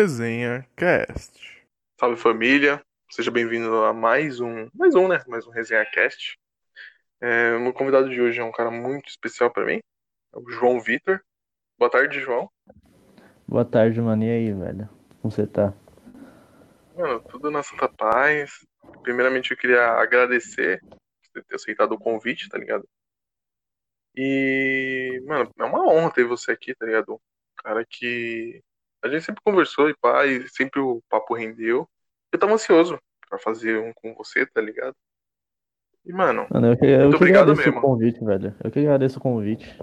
Resenha Cast. Salve família, seja bem-vindo a mais um, mais um, né? Mais um Resenha Cast. É, o meu convidado de hoje é um cara muito especial pra mim, é o João Vitor. Boa tarde, João. Boa tarde, mano. E aí, velho? Como você tá? Mano, tudo na santa paz. Primeiramente eu queria agradecer por ter aceitado o convite, tá ligado? E, mano, é uma honra ter você aqui, tá ligado? Um cara que a gente sempre conversou e pá, e sempre o papo rendeu. Eu tava ansioso pra fazer um com você, tá ligado? E, mano, Mano, eu que, eu muito que obrigado mesmo. o convite, velho. Eu que agradeço o convite.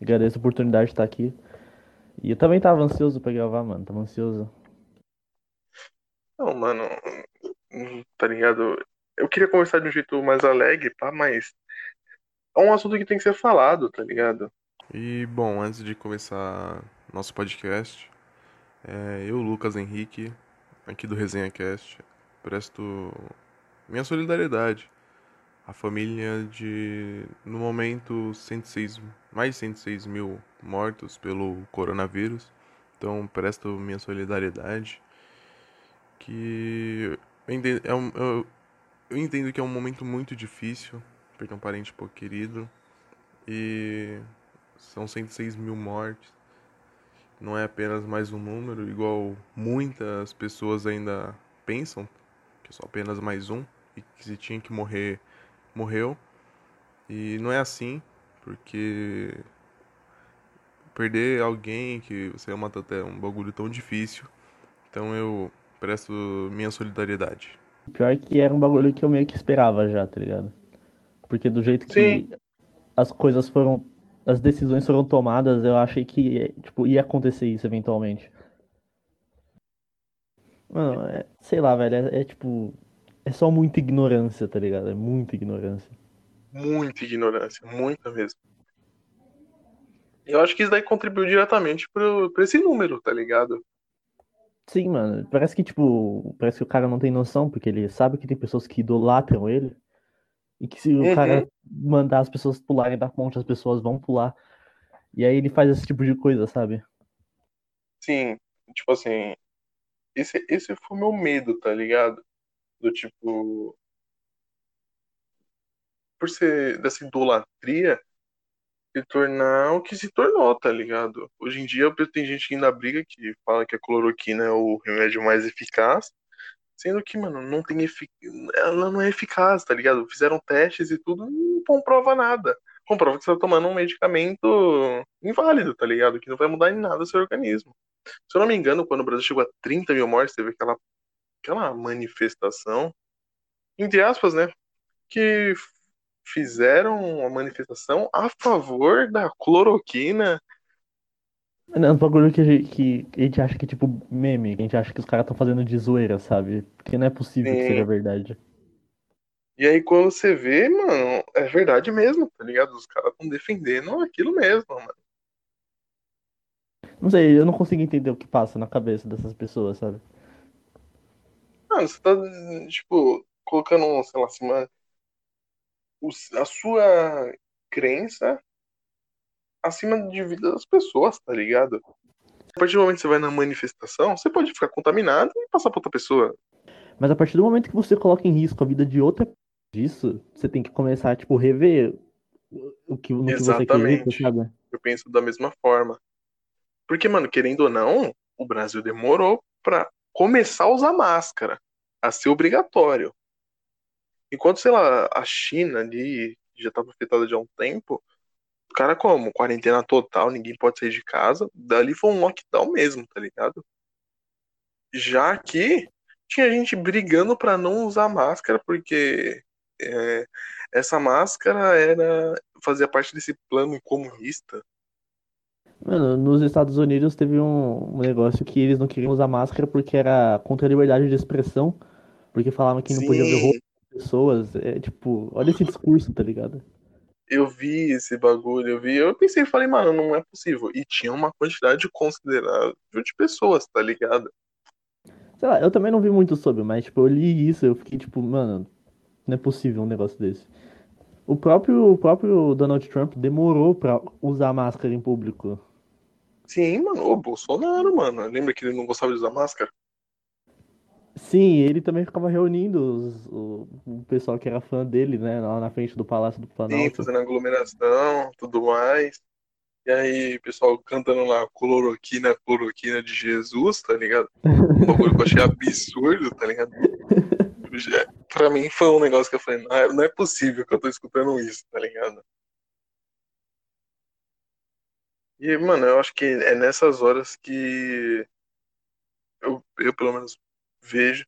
Agradeço a oportunidade de estar aqui. E eu também tava ansioso pra gravar, mano. Tava ansioso. Não, mano, tá ligado? Eu queria conversar de um jeito mais alegre, pá, mas é um assunto que tem que ser falado, tá ligado? E bom, antes de começar nosso podcast, é, eu, Lucas Henrique, aqui do Resenha Cast, presto minha solidariedade à família de, no momento, 106, mais de 106 mil mortos pelo coronavírus. Então, presto minha solidariedade. Que eu entendo, é um- eu, eu entendo que é um momento muito difícil perder um parente pouco querido. E são 106 mil mortes. Não é apenas mais um número, igual muitas pessoas ainda pensam, que é só apenas mais um, e que se tinha que morrer, morreu. E não é assim, porque perder alguém que você ama tanto é um bagulho tão difícil. Então eu presto minha solidariedade. Pior que era um bagulho que eu meio que esperava já, tá ligado? Porque do jeito que Sim. as coisas foram. As decisões foram tomadas, eu achei que, tipo, ia acontecer isso eventualmente. Mano, é- sei lá, velho. É, é tipo. É só muita ignorância, tá ligado? É muita ignorância. Muita ignorância, muita mesmo. Eu acho que isso daí contribuiu diretamente pro, pra esse número, tá ligado? Sim, mano. Parece que, tipo, parece que o cara não tem noção, porque ele sabe que tem pessoas que idolatram ele. E que se o Uhum. cara mandar as pessoas pularem da ponte, as pessoas vão pular. E aí ele faz esse tipo de coisa, sabe? Sim, tipo assim, esse, esse foi o meu medo, tá ligado? Do tipo, por ser dessa idolatria, se tornar o que se tornou, tá ligado? Hoje em dia tem gente que ainda briga que fala que a cloroquina é o remédio mais eficaz, sendo que, mano, não tem efic... ela não é eficaz, tá ligado? Fizeram testes e tudo, não comprova nada. Comprova que você tá tomando um medicamento inválido, tá ligado? Que não vai mudar em nada o seu organismo. Se eu não me engano, quando o Brasil chegou a 30 mil mortes, teve aquela, aquela manifestação, entre aspas, né? Que fizeram uma manifestação a favor da cloroquina. É um bagulho que a gente, que a gente acha que é tipo meme, que a gente acha que os caras estão fazendo de zoeira, sabe? Porque não é possível que Sim. seja verdade. E aí, quando você vê, mano, é verdade mesmo, tá ligado? Os caras estão defendendo aquilo mesmo, mano. Não sei, eu não consigo entender o que passa na cabeça dessas pessoas, sabe? Mano, você tá, tipo, colocando, sei lá, acima, o- a sua crença acima de vida das pessoas, tá ligado? A partir do momento que você vai na manifestação, você pode ficar contaminado e passar pra outra pessoa. Mas a partir do momento que você coloca em risco a vida de outra pessoa disso, você tem que começar a, tipo, rever o- que, no que você acredita, Exatamente. sabe? Eu penso da mesma forma. Porque, mano, querendo ou não, o Brasil demorou pra começar a usar máscara, a ser obrigatório. Enquanto, sei lá, a China ali já estava afetada já há um tempo, cara como? Quarentena total, ninguém pode sair de casa. Dali foi um lockdown mesmo, tá ligado? Já aqui tinha gente brigando pra não usar máscara porque é, essa máscara era fazia parte desse plano comunista. Mano, nos Estados Unidos teve um, um negócio que eles não queriam usar máscara porque era contra a liberdade de expressão, porque falavam que não podia ver Sim, das pessoas. É tipo, olha esse discurso, tá ligado? Eu vi esse bagulho, eu vi, eu pensei, falei, mano, não é possível. E tinha uma quantidade considerável de pessoas, tá ligado? Sei lá, eu também não vi muito sobre, mas tipo, eu li isso, eu fiquei tipo, mano, não é possível um negócio desse. O próprio, o próprio Donald Trump demorou pra usar máscara em público. Sim, mano, o Bolsonaro, mano. Lembra que ele não gostava de usar máscara? Sim, ele também ficava reunindo os- o, o pessoal que era fã dele, né? Lá na frente do Palácio do Sim, Planalto. fazendo aglomeração, tudo mais. E aí, pessoal cantando lá cloroquina, cloroquina de Jesus, tá ligado? Um bagulho que eu achei absurdo, tá ligado? Já- Pra mim foi um negócio que eu falei, não é, não é possível que eu tô escutando isso, tá ligado? E, mano, eu acho que é nessas horas que eu, eu pelo menos vejo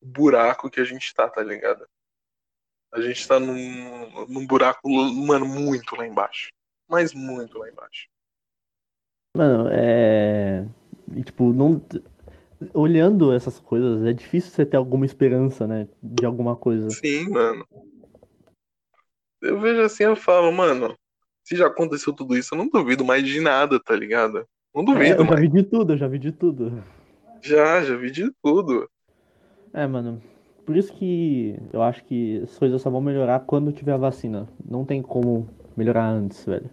o buraco que a gente tá, tá ligado? A gente tá num, num buraco, mano, muito lá embaixo. Mas muito lá embaixo. Mano, é. Tipo, não. Olhando essas coisas, é difícil você ter alguma esperança, né? De alguma coisa. Sim, mano. Eu vejo assim, eu falo, mano, se já aconteceu tudo isso, eu não duvido mais de nada, tá ligado? Não É, duvido eu já mais. vi de tudo, eu já vi de tudo. Já, já vi de tudo. É, mano. Por isso que eu acho que as coisas só vão melhorar quando tiver a vacina. Não tem como melhorar antes, velho.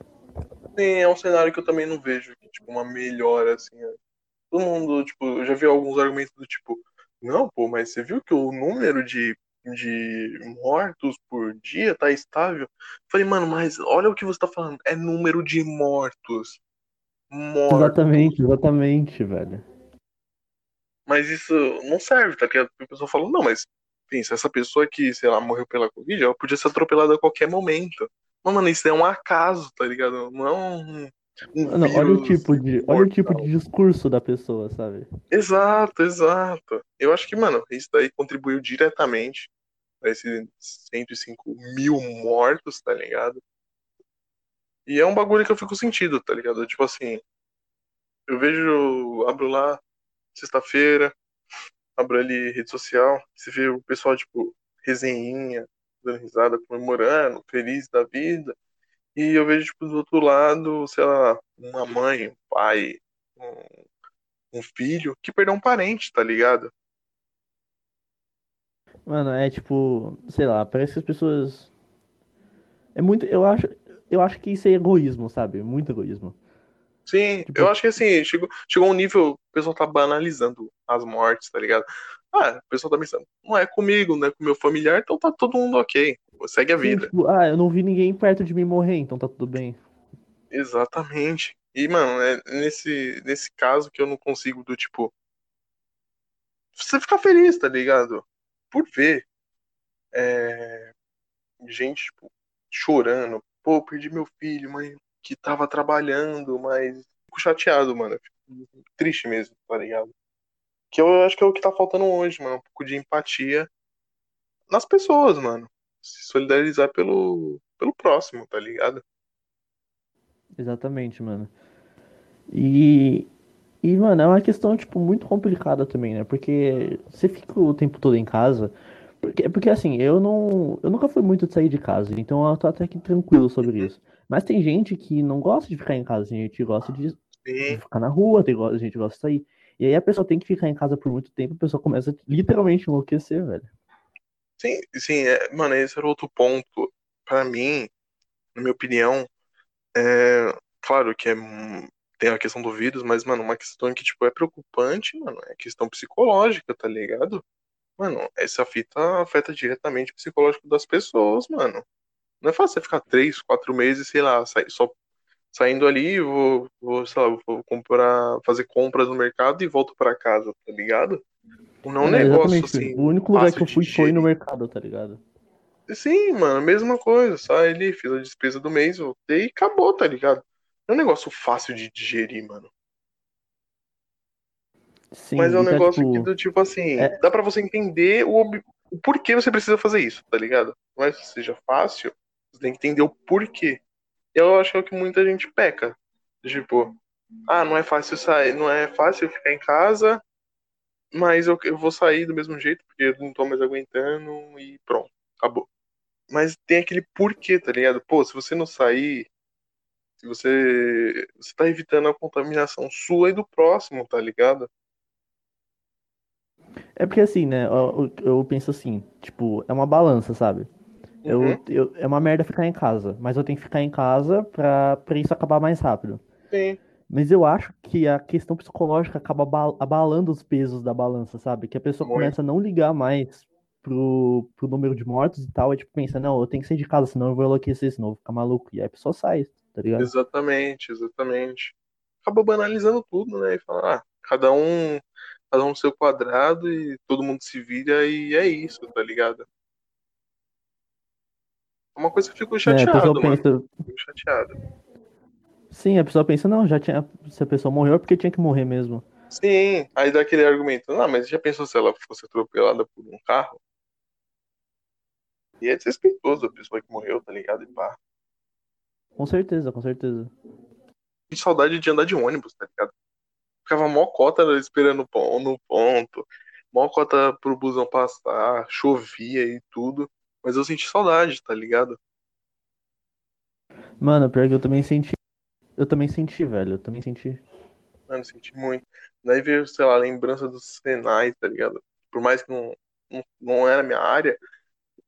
Sim, é um cenário que eu também não vejo, tipo, uma melhora, assim. ó. Todo mundo, tipo, eu já vi alguns argumentos do tipo, não, pô, mas você viu que o número de, de mortos por dia tá estável? Falei, mano, mas olha o que você tá falando, é número de mortos. Mortos. Exatamente, exatamente, velho. Mas isso não serve, tá ligado? Porque a pessoa fala, não, mas pensa, essa pessoa que, sei lá, morreu pela Covid, ela podia ser atropelada a qualquer momento. Mas, mano, isso é um acaso, tá ligado? Não é um, olha o tipo de, olha o tipo mortal. de discurso da pessoa, sabe? Exato, exato. Eu acho que, mano, isso daí contribuiu diretamente pra esses 105 mil mortos, tá ligado? E é um bagulho que eu fico sentido, tá ligado? Tipo assim, eu vejo, abro lá, sexta-feira, abro ali rede social, você vê o pessoal, tipo, resenhinha, dando risada, comemorando, feliz da vida. E eu vejo, tipo, do outro lado, sei lá, uma mãe, um pai, um, um filho que perdeu um parente, tá ligado? Mano, é tipo, sei lá, parece que as pessoas. É muito. Eu acho, eu acho que isso é egoísmo, sabe? Muito egoísmo. Sim, Tipo- eu acho que assim, chegou, chegou um nível, o pessoal tá banalizando as mortes, tá ligado? Ah, o pessoal tá pensando, não é comigo, não é com meu familiar, então tá todo mundo ok. Segue a Sim, vida. tipo, ah, eu não vi ninguém perto de mim morrer, então tá tudo bem. Exatamente. E, mano, é nesse, nesse caso que eu não consigo do tipo. Você ficar feliz, tá ligado? Por ver é, gente, tipo, chorando. Pô, perdi meu filho, mãe, que tava trabalhando, mas fico chateado, mano. Fico triste mesmo, tá ligado? Que eu acho que é o que tá faltando hoje, mano. Um pouco de empatia nas pessoas, mano. Se solidarizar pelo, pelo próximo, tá ligado? Exatamente, mano. E, e, mano, é uma questão, tipo, muito complicada também, né? Porque você fica o tempo todo em casa. Porque, porque assim, eu não. Eu nunca fui muito de sair de casa, então eu tô até que tranquilo sobre isso. Mas tem gente que não gosta de ficar em casa, tem gente que gosta de, ficar na rua, tem gente que gosta de sair. E aí a pessoa tem que ficar em casa por muito tempo, a pessoa começa a literalmente enlouquecer, velho. sim, sim é, mano, esse era outro ponto. Pra mim, na minha opinião, é claro que é, tem a questão do vírus, mas, mano, uma questão que, tipo, é preocupante, mano, é questão psicológica, tá ligado? Mano, essa fita afeta diretamente o psicológico das pessoas, mano. Não é fácil você ficar três, quatro meses, sei lá, sai- só saindo ali, vou, vou, sei lá, vou comprar, fazer compras no mercado e volto pra casa, tá ligado? Não é um É, negócio assim. O único lugar que eu fui foi no mercado, tá ligado? Sim, mano, mesma coisa. Sai ali, fiz a despesa do mês, voltei e acabou, tá ligado? É um negócio fácil de digerir, mano. Sim, Mas é um e tá, negócio tipo, que do tipo assim, é- dá pra você entender o, ob- o porquê você precisa fazer isso, tá ligado? Não é que seja fácil, você tem que entender o porquê. Eu acho que é o que muita gente peca. Tipo, ah, não é fácil sair, não é fácil ficar em casa, mas eu, eu vou sair do mesmo jeito, porque eu não tô mais aguentando e pronto, acabou. Mas tem aquele porquê, tá ligado? Pô, se você não sair, se você. Você tá evitando a contaminação sua e do próximo, tá ligado? É porque assim, né? Eu, eu- eu penso assim, tipo, é uma balança, sabe? Eu, Uhum. eu, é uma merda ficar em casa, mas eu tenho que ficar em casa pra, pra isso acabar mais rápido. Sim. Mas eu acho que a questão psicológica acaba abalando os pesos da balança, sabe? Que a pessoa Muito. começa a não ligar mais pro, pro número de mortos e tal, e tipo, pensa, não, eu tenho que sair de casa, senão eu vou enlouquecer, senão eu vou ficar maluco. E aí a pessoa sai, tá ligado? Exatamente, exatamente. Acaba banalizando tudo, né? E fala, ah, cada um, cada um no seu quadrado e todo mundo se vira e é isso, tá ligado? É uma coisa que eu fico chateado, é, mano. Pensa... Fico chateado. Sim, a pessoa pensa, não, já tinha. Se a pessoa morreu é porque tinha que morrer mesmo. Sim, aí dá aquele argumento, não, mas já pensou se ela fosse atropelada por um carro? E é desrespeitoso a pessoa que morreu, tá ligado? E pá. Com certeza, com certeza. Que saudade de andar de ônibus, tá ligado? Ficava mó cota esperando no ponto, mó cota pro busão passar, chovia e tudo. Mas eu senti saudade, tá ligado? Mano, pior que eu também senti. Eu também senti, velho. Eu também senti. Mano, senti muito. Daí veio, sei lá, a lembrança dos Senai, tá ligado? Por mais que não, não, não era minha área,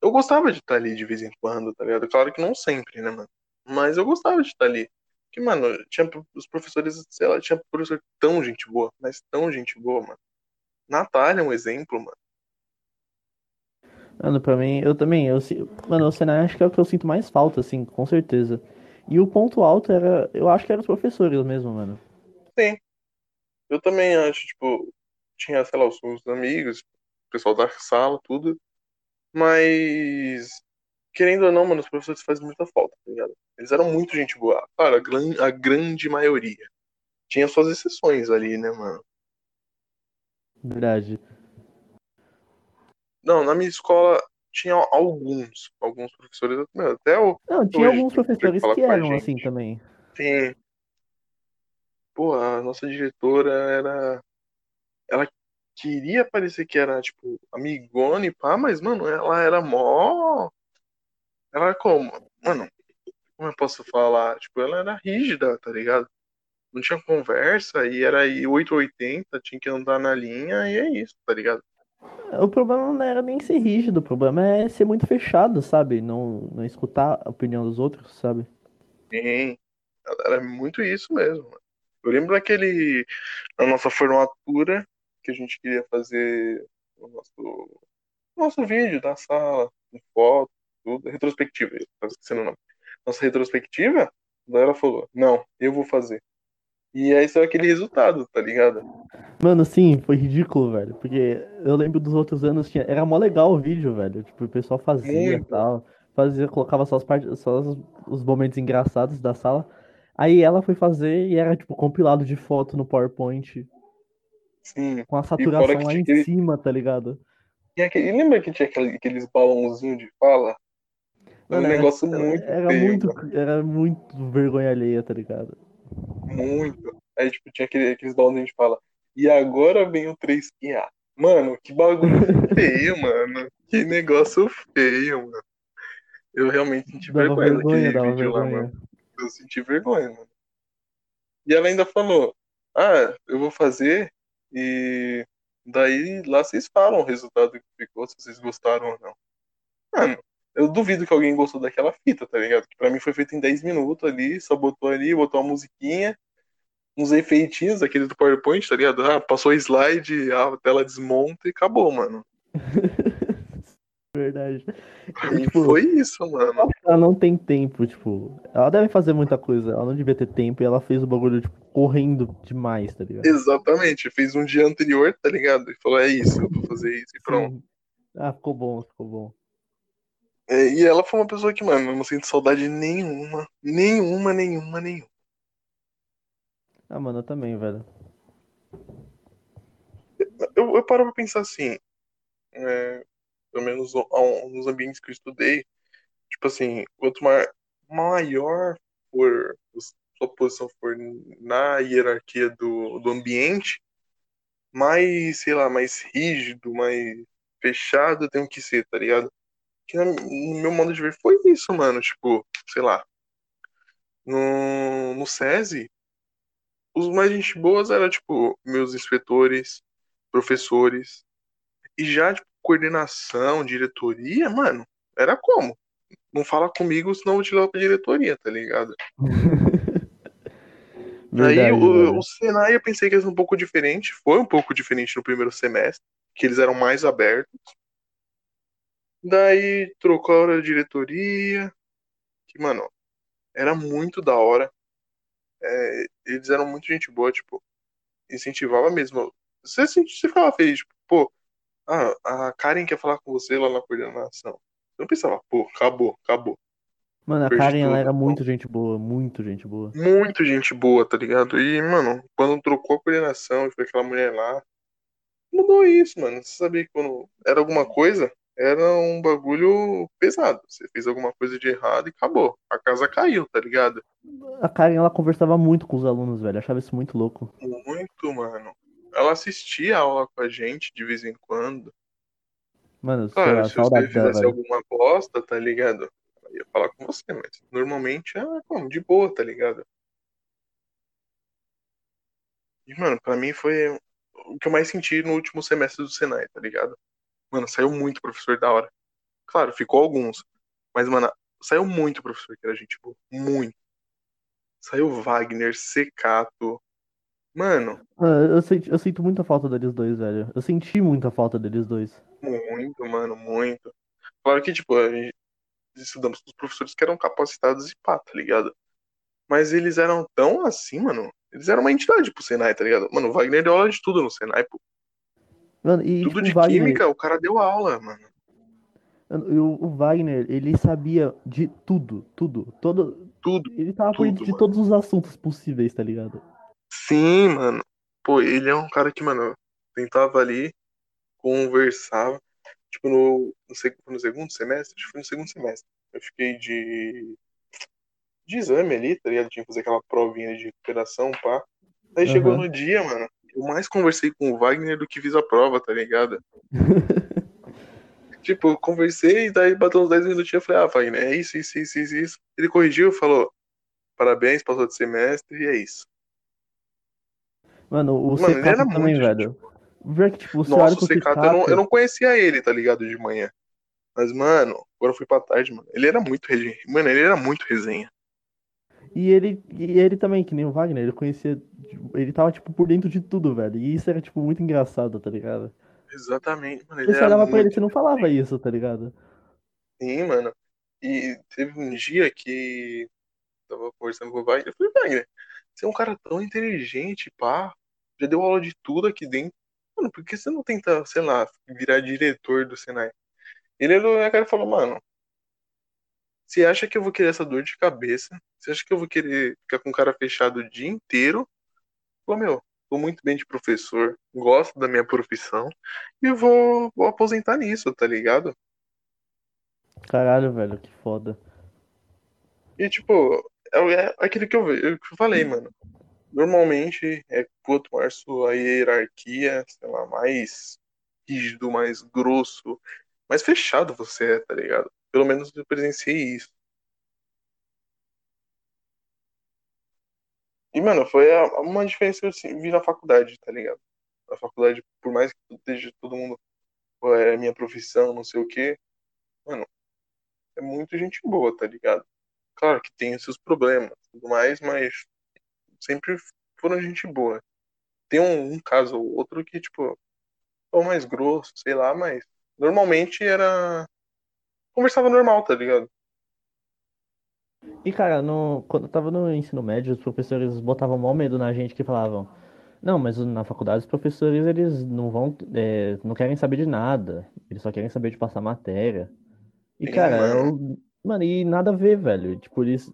eu gostava de estar ali de vez em quando, tá ligado? Claro que não sempre, né, mano? Mas eu gostava de estar ali. Porque, mano, tinha os professores, sei lá, tinha professor tão gente boa, mas tão gente boa, mano. Natália é um exemplo, mano. Mano, pra mim, eu também, eu, mano, o Senai acho que é o que eu sinto mais falta, assim, com certeza. E o ponto alto era, eu acho que eram os professores mesmo, mano. Sim. Eu também acho, tipo, tinha, sei lá, os, os amigos, o pessoal da sala, tudo. Mas, querendo ou não, mano, os professores fazem muita falta, tá ligado? Eles eram muito gente boa. Claro, a, gran, a grande maioria. Tinha suas exceções ali, né, mano? Verdade. Não, na minha escola tinha alguns, alguns professores, até o. Não, tinha alguns professores que eram assim também. Sim. Pô, a nossa diretora era. Ela queria parecer que era, tipo, amigona e pá, mas, mano, ela era mó. Ela era como? Mano, como eu posso falar? Tipo, ela era rígida, tá ligado? Não tinha conversa e era aí 880, tinha que andar na linha e é isso, tá ligado? O problema não era nem ser rígido, o problema é ser muito fechado, sabe? Não, não escutar a opinião dos outros, sabe? Sim, era muito isso mesmo. Eu lembro daquele. Na nossa formatura, que a gente queria fazer o nosso, nosso vídeo da sala, foto, tudo, retrospectiva, tava esquecendo o nome. Nossa retrospectiva, daí ela falou: Não, eu vou fazer. E aí saiu aquele resultado, tá ligado? Mano, sim, foi ridículo, velho. Porque eu lembro dos outros anos, tinha... era mó legal o vídeo, velho. Tipo, o pessoal fazia e tal. Fazia, colocava só, as partes, só os momentos engraçados da sala. Aí ela foi fazer e era, tipo, compilado de foto no PowerPoint. Sim. Com a saturação lá em aquele... cima, tá ligado? E aquele... lembra que tinha aqueles balãozinhos de fala? Era um negócio era, muito era feio, muito Era muito vergonha alheia, tá ligado? Muito. Aí, tipo, tinha aquele, aqueles balões a gente fala. E agora vem o 3QA. Mano, que bagulho feio, mano. Que negócio feio, mano. Eu realmente senti dava vergonha daquele vídeo vergonha. lá, mano. Eu senti vergonha, mano. E ela ainda falou: Ah, eu vou fazer e daí lá vocês falam o resultado que ficou, se vocês gostaram ou não. Mano, eu duvido que alguém gostou daquela fita, tá ligado? Que pra mim foi feito em 10 minutos ali, só botou ali, botou uma musiquinha, uns efeitinhos, aquele do PowerPoint, tá ligado? Ah, passou slide, a tela desmonta e acabou, mano. Verdade. E, tipo, foi isso, mano. Ela não tem tempo, tipo. Ela deve fazer muita coisa. Ela não devia ter tempo e ela fez o bagulho, tipo, correndo demais, tá ligado? Exatamente. Fez um dia anterior, tá ligado? E falou, é isso, eu vou fazer isso e pronto. Sim. Ah, ficou bom, ficou bom. É, e ela foi uma pessoa que, mano, eu não sinto saudade nenhuma. Nenhuma, nenhuma, nenhuma. Ah, mano, eu também, velho. Eu, eu paro pra pensar assim. É, pelo menos nos ambientes que eu estudei. Tipo assim, quanto maior for sua posição for na hierarquia do, do ambiente, mais, sei lá, mais rígido, mais fechado eu tenho que ser, tá ligado? Que no meu modo de ver foi isso, mano. Tipo, sei lá. No, no SESI, os mais gente boas eram, tipo, meus inspetores, professores. E já, tipo, coordenação, diretoria, mano, era como? Não fala comigo, senão eu vou te levar pra diretoria, tá ligado? Aí Verdade, o, o Senai eu pensei que ia ser um pouco diferente. Foi um pouco diferente no primeiro semestre, que eles eram mais abertos. Daí trocou a hora de diretoria. Que, mano, era muito da hora. É, eles eram muito gente boa, tipo, incentivava mesmo. Você, você ficava feliz, tipo, pô, ah, a Karen quer falar com você lá na coordenação. Eu não pensava, pô, acabou, acabou. Mano, a Perdi Karen ela era muito gente boa, muito gente boa. Muito gente boa, tá ligado? E, mano, quando trocou a coordenação e foi aquela mulher lá, mudou isso, mano. Você sabia que quando era alguma coisa, era um bagulho pesado. Você fez alguma coisa de errado e acabou. A casa caiu, tá ligado? A Karen ela conversava muito com os alunos, velho. Achava isso muito louco. Muito, mano. Ela assistia a aula com a gente de vez em quando. Mano, Claro, se você fizesse velho. alguma bosta, tá ligado? Ela ia falar com você, mas normalmente é como, de boa, tá ligado? E, mano, pra mim foi o que eu mais senti no último semestre do Senai, tá ligado? Mano, saiu muito professor da hora. Claro, ficou alguns. Mas, mano, saiu muito professor que era gente boa. Muito. Saiu Wagner, Secato. Mano, Ah, Eu, senti- eu sinto muita falta deles dois, velho. Eu senti muita falta deles dois. muito, mano, muito. Claro que, tipo, a gente estudamos com os professores que eram capacitados e pá, tá ligado? Mas eles eram tão assim, mano. Eles eram uma entidade pro Senai, tá ligado? Mano, o Wagner deu aula de tudo no Senai, pô. Mano, e Tudo tipo, de Wagner, química, o cara deu aula, mano. e o, o Wagner, ele sabia de tudo, tudo, todo, Tudo. ele tava Tudo, de mano. todos os assuntos possíveis, tá ligado? Sim, mano. Pô, ele é um cara que, mano, tentava ali, conversava. Tipo, no, no, no segundo semestre, acho que foi no segundo semestre. Eu fiquei de. de exame ali, tá ligado? Tinha que fazer aquela provinha de recuperação, pá. Aí chegou Aham. no dia, mano. Eu mais conversei com o Wagner do que fiz a prova, tá ligado? Tipo, eu conversei e daí bateu uns 10 minutinhos eu falei, ah, Wagner, é isso, isso, isso, isso, isso. Ele corrigiu, falou, parabéns, passou de semestre e é isso. Mano, o Mano, ele era também, muito velho. Pior que, tipo, você Nossa, o Secato, eu não, eu não conhecia ele, tá ligado, de manhã. Mas, mano, agora eu fui pra tarde, mano. Ele era muito resenha. Mano, ele era muito resenha. E ele, e ele também, que nem o Wagner, ele conhecia, tipo, ele tava, tipo, por dentro de tudo, velho. E isso era, tipo, muito engraçado, tá ligado? Exatamente, mano. Ele Você olhava pra ele, muito você não falava isso, tá ligado? Sim, mano. E teve um dia que tava conversando com o Wagner. Eu falei, Wagner, você é um cara tão inteligente, pá. Já deu aula de tudo aqui dentro. Mano, por que você não tenta, sei lá, virar diretor do Senai? Ele olhou na cara e falou, mano, você acha que eu vou querer essa dor de cabeça? Você acha que eu vou querer ficar com o cara fechado o dia inteiro? Falou, meu, tô muito bem de professor, gosto da minha profissão e vou, vou aposentar nisso, tá ligado? Caralho, velho, que foda. E, tipo, é, é aquilo que eu, que eu falei, mano. Normalmente, é quanto maior sua hierarquia, sei lá, mais rígido, mais grosso, mais fechado você é, tá ligado? Pelo menos eu presenciei isso. E, mano, foi uma diferença que eu assim, vi na faculdade, tá ligado? Na faculdade, por mais que esteja todo mundo, é minha profissão, não sei o quê, mano, é muito gente boa, tá ligado? Claro que tem os seus problemas tudo mais, mas sempre foram gente boa. Tem um, um caso ou outro que, tipo, é o mais grosso, sei lá, mas normalmente era. Conversava normal, tá ligado? E, cara, no, quando eu tava no ensino médio, os professores botavam maior medo na gente que falavam, não, mas na faculdade os professores, eles não vão, é, não querem saber de nada, eles só querem saber de passar matéria. E, cara, eu, mano, e nada a ver, velho, tipo, eles,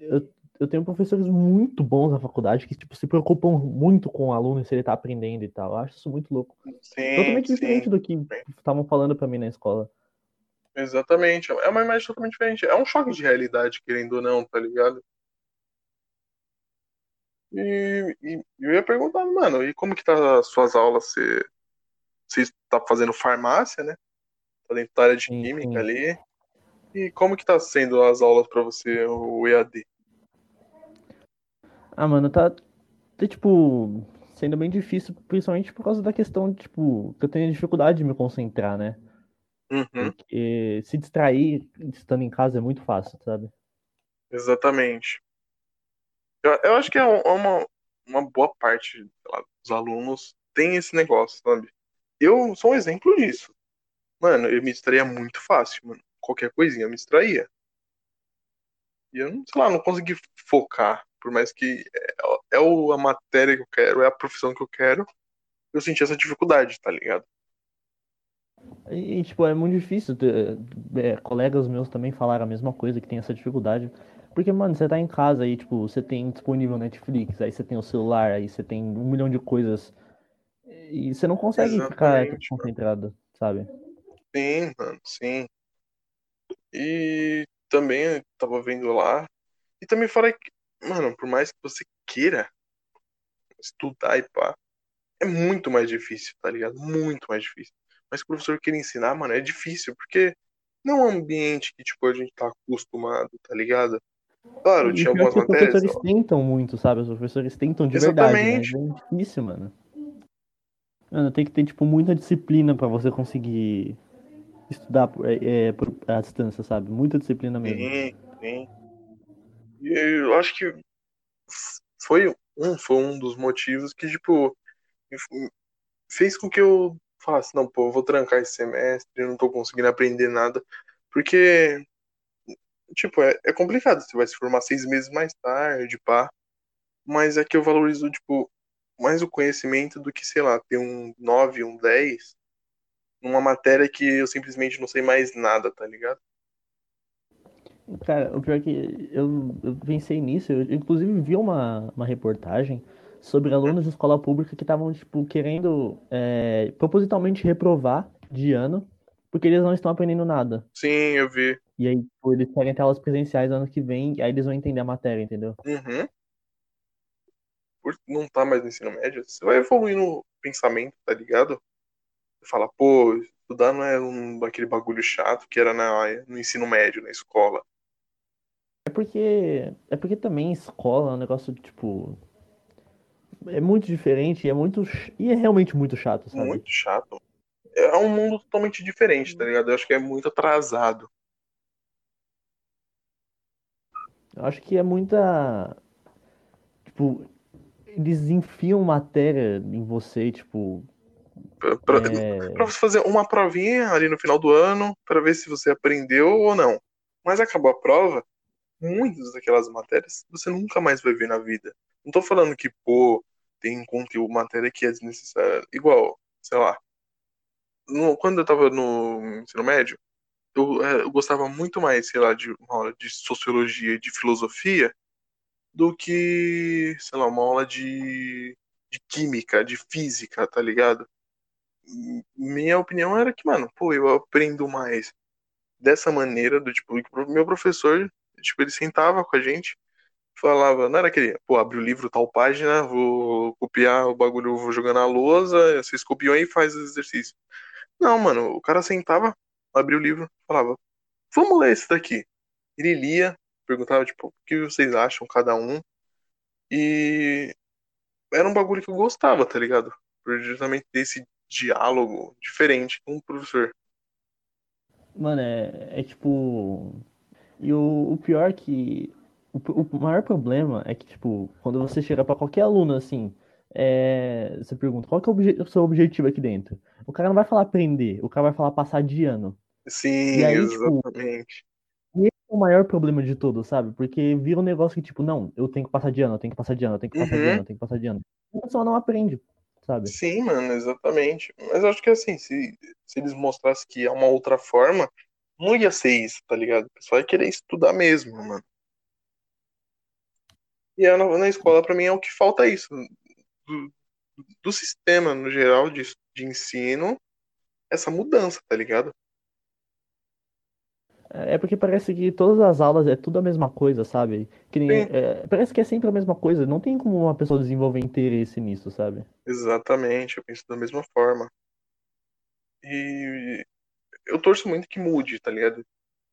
eu, eu tenho professores muito bons na faculdade que, tipo, se preocupam muito com o aluno se ele tá aprendendo e tal, eu acho isso muito louco. Sim, Totalmente sim, diferente do que estavam falando pra mim na escola. Exatamente. É uma imagem totalmente diferente. É um choque de realidade, querendo ou não, tá ligado? E, e eu ia perguntar, mano, e como que tá as suas aulas? Você, você tá fazendo farmácia, né? Tá dentro da área de Sim, química sim. ali. E como que tá sendo as aulas pra você, o EAD? Ah, mano, tá, tá, tipo, sendo bem difícil, principalmente por causa da questão, tipo, que eu tenho dificuldade de me concentrar, né? Uhum, Porque se distrair estando em casa é muito fácil, sabe? exatamente. Eu, eu acho que é é uma, uma boa parte lá, dos alunos tem esse negócio, sabe? Eu sou um exemplo disso. Mano, eu me distraía muito fácil, mano. Qualquer coisinha eu me distraía. E eu, sei lá, não consegui focar. Por mais que é, é a matéria que eu quero, é a profissão que eu quero, eu senti essa dificuldade, tá ligado? E, tipo, é muito difícil. Ter, é, colegas meus também falaram a mesma coisa, que tem essa dificuldade. Porque, mano, você tá em casa aí, tipo, você tem disponível Netflix, aí você tem o celular, aí você tem um milhão de coisas. E você não consegue Exatamente, ficar concentrado, sabe? Sim, mano, sim. E também eu tava vendo lá. E também fora que, mano, por mais que você queira estudar e pá, é muito mais difícil, tá ligado? Muito mais difícil. Mas o professor querer ensinar, mano, é difícil, porque não é um ambiente que, tipo, a gente tá acostumado, tá ligado? Claro, e tinha algumas matérias. Os professores ó. tentam muito, sabe? Os professores tentam de Exatamente. verdade, mas é difícil, mano. Mano, tem que ter, tipo, muita disciplina para você conseguir estudar é, é, por, à distância, sabe? Muita disciplina mesmo. Sim, sim. E eu acho que foi um, foi um dos motivos que, tipo, fez com que eu falasse, não, pô, eu vou trancar esse semestre, não tô conseguindo aprender nada. Porque tipo, é, é complicado. Você vai se formar seis meses mais tarde, pá. Mas é que eu valorizo, tipo, mais o conhecimento do que, sei lá, ter um 9, um 10 numa matéria que eu simplesmente não sei mais nada, tá ligado? Cara, o pior é que eu, eu pensei nisso, eu inclusive vi uma, uma reportagem sobre alunos de escola pública que estavam, tipo, querendo é, propositalmente reprovar de ano, porque eles não estão aprendendo nada. Sim, eu vi. E aí, tipo, eles querem ter aulas presenciais no ano que vem, aí eles vão entender a matéria, entendeu? Uhum. Por não tá mais no ensino médio, você vai evoluir no pensamento, tá ligado? Você fala, pô, estudar não é um, aquele bagulho chato que era na, no ensino médio, na escola. É porque. É porque também escola é um negócio, tipo. É muito diferente e é muito. E é realmente muito chato, sabe? Muito chato. É um mundo totalmente diferente, tá ligado? Eu acho que é muito atrasado. Eu acho que é muita. Tipo, eles enfiam matéria em você, tipo. Pra, pra, é... pra você fazer uma provinha ali no final do ano, para ver se você aprendeu ou não. Mas acabou a prova, muitas daquelas matérias você nunca mais vai ver na vida. Não tô falando que, pô, tem conteúdo, matéria que é desnecessária. Igual, sei lá. No, quando eu tava no ensino médio, eu, é, eu, gostava muito mais, sei lá, de uma aula de sociologia e de filosofia do que, sei lá, uma aula de, de química, de física, tá ligado? Minha opinião era que, mano, pô, eu aprendo mais dessa maneira, do tipo, meu professor, tipo, ele sentava com a gente, falava, não era aquele, pô, abre o livro tal página, vou copiar o bagulho, vou jogar na lousa, vocês copiam aí e faz o exercício. Não, mano, o cara sentava, abria o livro, falava, vamos ler esse daqui. Ele lia, perguntava, tipo, o que vocês acham, cada um. E era um bagulho que eu gostava, tá ligado? Por justamente desse diálogo diferente com o professor. Mano, é, é tipo. E o, o pior é que. O, o maior problema é que, tipo, quando você chega para qualquer aluno assim, é, você pergunta qual que é o, o, seu objetivo aqui dentro. O cara não vai falar aprender, o cara vai falar passar de ano. Sim, aí, tipo, exatamente. Tipo, esse é o maior problema de tudo, sabe? Porque vira um negócio que, tipo, não, eu tenho que passar de ano, eu tenho que passar de ano, eu tenho que passar uhum. de ano, eu tenho que passar de ano. A pessoa não aprende, sabe? Sim, mano, exatamente. Mas eu acho que assim, se, se eles mostrassem que é uma outra forma, não ia ser isso, tá ligado? O pessoal ia querer estudar mesmo, mano. E na, na escola, para mim, é o que falta isso. Do, do sistema, no geral, de, de ensino, essa mudança, tá ligado? É porque parece que todas as aulas é tudo a mesma coisa, sabe? Que nem, é, parece que é sempre a mesma coisa. Não tem como uma pessoa desenvolver interesse nisso, sabe? Exatamente, eu penso da mesma forma. E eu torço muito que mude, tá ligado?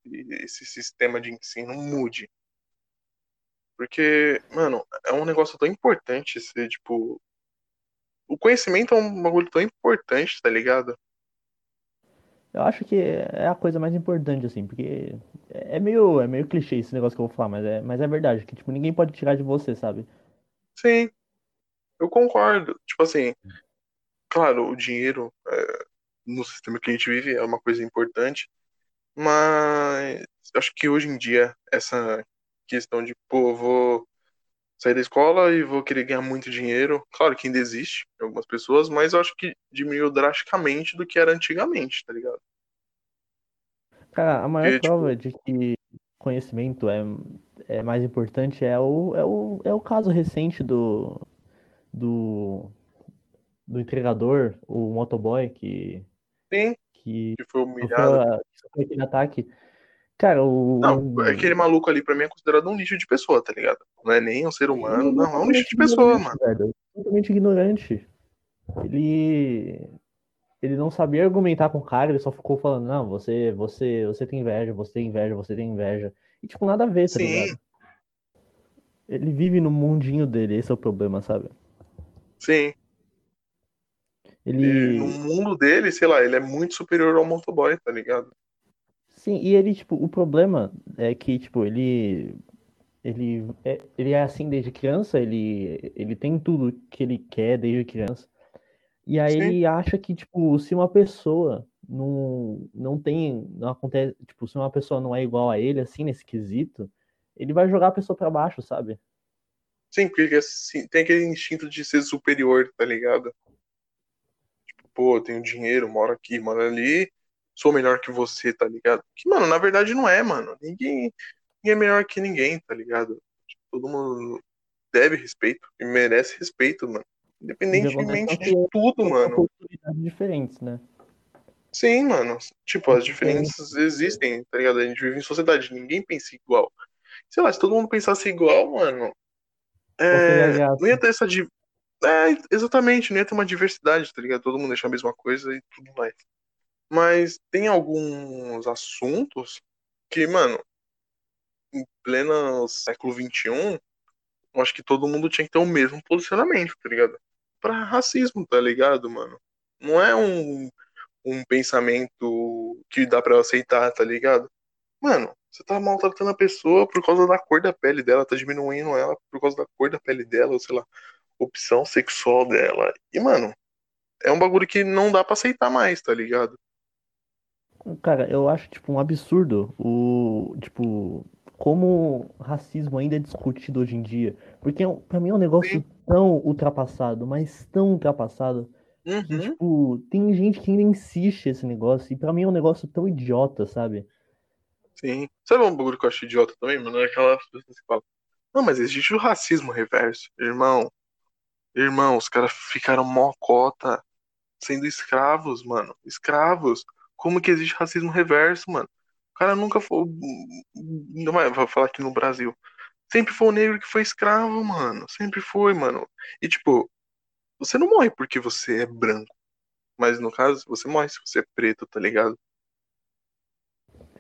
Esse sistema de ensino mude. Porque, mano, é um negócio tão importante ser, tipo. O conhecimento é um bagulho tão importante, tá ligado? Eu acho que é a coisa mais importante, assim, porque é meio, é meio clichê esse negócio que eu vou falar, mas é, mas é verdade, que tipo, ninguém pode tirar de você, sabe? Sim. Eu concordo. Tipo assim, claro, o dinheiro é, no sistema que a gente vive é uma coisa importante, mas acho que hoje em dia essa questão de, pô, vou sair da escola e vou querer ganhar muito dinheiro, claro que ainda existe algumas pessoas, mas eu acho que diminuiu drasticamente do que era antigamente, tá ligado? Cara, a maior Porque, tipo, prova de que conhecimento é, é mais importante é o, é o, é o caso recente do, do, do entregador, o motoboy, que, sim, que que foi humilhado. sofreu aquele ataque. Cara, Não, o, aquele maluco ali pra mim é considerado um lixo de pessoa, tá ligado? Não é nem um ser humano, ele é não, é um lixo de pessoa, mano. velho. Totalmente ignorante. Ele, ele não sabia argumentar com o cara, ele só ficou falando, não, você, você, você tem inveja, você tem inveja, você tem inveja. E tipo, nada a ver, tá Sim. ligado? Ele vive no mundinho dele, esse é o problema, sabe? Sim. E no Ele. mundo dele, sei lá, ele é muito superior ao motoboy, tá ligado? Sim, e ele, tipo, o problema é que, tipo, ele. Ele é, ele é assim desde criança, ele, ele tem tudo que ele quer desde criança. E aí Sim. ele acha que, tipo, se uma pessoa não, não tem, não acontece, tipo, se uma pessoa não é igual a ele, assim, nesse quesito, ele vai jogar a pessoa pra baixo, sabe? Sim, porque assim, tem aquele instinto de ser superior, tá ligado? Tipo, pô, eu tenho dinheiro, moro aqui, moro ali, sou melhor que você, tá ligado? Que, mano, na verdade não é, mano. Ninguém, ninguém é melhor que ninguém, tá ligado? Tipo, todo mundo deve respeito e merece respeito, mano. Independentemente de tudo, mano. oportunidades diferentes, né? Sim, mano. Tipo, as diferenças existem, tá ligado? A gente vive em sociedade, ninguém pensa igual. Sei lá, se todo mundo pensasse igual, mano, é, não ia ter essa. di- É, exatamente, não ia ter uma diversidade, tá ligado? Todo mundo deixar a mesma coisa e tudo mais. Mas tem alguns assuntos que, mano, em pleno século XXI, eu acho que todo mundo tinha que ter o mesmo posicionamento, tá ligado? Pra racismo, tá ligado, mano? Não é um, um pensamento que dá pra aceitar, tá ligado? Mano, você tá maltratando a pessoa por causa da cor da pele dela, tá diminuindo ela por causa da cor da pele dela, ou sei lá, opção sexual dela. E, mano, é um bagulho que não dá pra aceitar mais, tá ligado? Cara, eu acho, tipo, um absurdo o, tipo, como racismo ainda é discutido hoje em dia. Porque é pra mim é um negócio tão ultrapassado, mas tão ultrapassado, que, Uhum. tipo, tem gente que ainda insiste nesse negócio, e pra mim é um negócio tão idiota, sabe? Sim. Sabe um bagulho que eu acho idiota também, mano? É aquela pessoa que fala, não, mas existe o racismo reverso. Irmão, irmão, os caras ficaram mocota sendo escravos, mano. Escravos. Como que existe racismo reverso, mano? O cara nunca foi. Não vai vou falar aqui no Brasil. Sempre foi o negro que foi escravo, mano. Sempre foi, mano. E tipo, você não morre porque você é branco. Mas no caso, você morre se você é preto, tá ligado?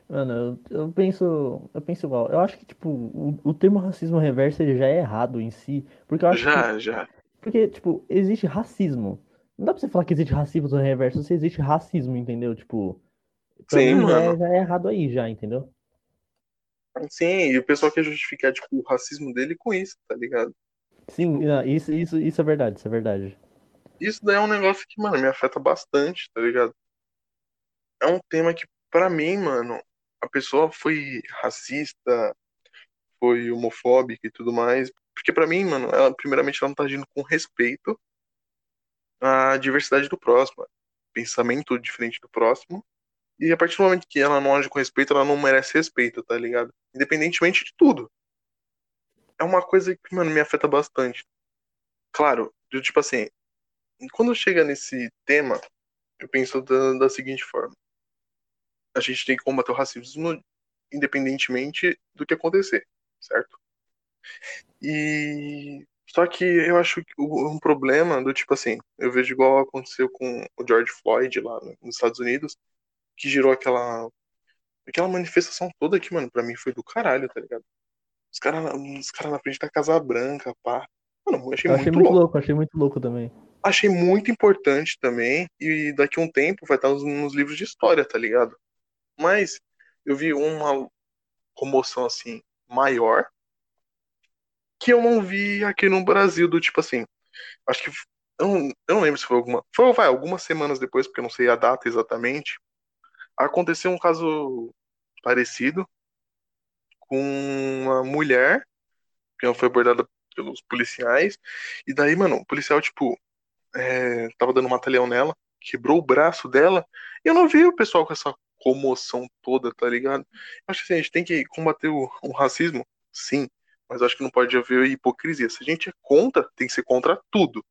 Mano, eu, eu penso, eu penso igual. Eu acho que, tipo, o, o termo racismo reverso ele já é errado em si, porque eu acho que Já, já. Porque, tipo, existe racismo. Não dá pra você falar que existe racismo no reverso se existe racismo, entendeu? Tipo, Sim, mim já é, mano. já é errado aí, já, entendeu? Sim, e o pessoal quer justificar, tipo, o racismo dele com isso, tá ligado? Sim, não, isso, isso, isso é verdade, isso é verdade. Isso daí é um negócio que, mano, me afeta bastante, tá ligado? É um tema que, pra mim, mano, a pessoa foi racista, foi homofóbica e tudo mais. Porque pra mim, mano, ela, primeiramente, ela não tá agindo com respeito à diversidade do próximo, pensamento diferente do próximo. E a partir do momento que ela não age com respeito, ela não merece respeito, tá ligado? Independentemente de tudo. É uma coisa que, mano, me afeta bastante. Claro, do tipo assim, quando chega nesse tema, eu penso da, da seguinte forma: a gente tem que combater o racismo independentemente do que acontecer, certo? E só que eu acho que um problema do tipo assim, eu vejo igual aconteceu com o George Floyd lá nos Estados Unidos, que gerou aquela aquela manifestação toda que, mano, pra mim foi do caralho, tá ligado? Os caras os cara na frente da Casa Branca, pá. Mano, eu achei Eu achei muito muito louco. louco, achei muito louco também. Achei muito importante também, e daqui a um tempo vai estar nos, nos livros de história, tá ligado? Mas eu vi uma comoção assim maior que eu não vi aqui no Brasil, do tipo assim, Acho que. Eu não, eu não lembro se foi alguma. Foi, vai, algumas semanas depois, porque eu não sei a data exatamente. Aconteceu um caso parecido com uma mulher que ela foi abordada pelos policiais. E daí, mano, o policial, tipo, é, tava dando um matalhão nela, quebrou o braço dela. E eu não vi o pessoal com essa comoção toda, tá ligado? Eu acho que assim, a gente tem que combater o, o racismo, sim. Mas acho que não pode haver hipocrisia. Se a gente é contra, tem que ser contra tudo.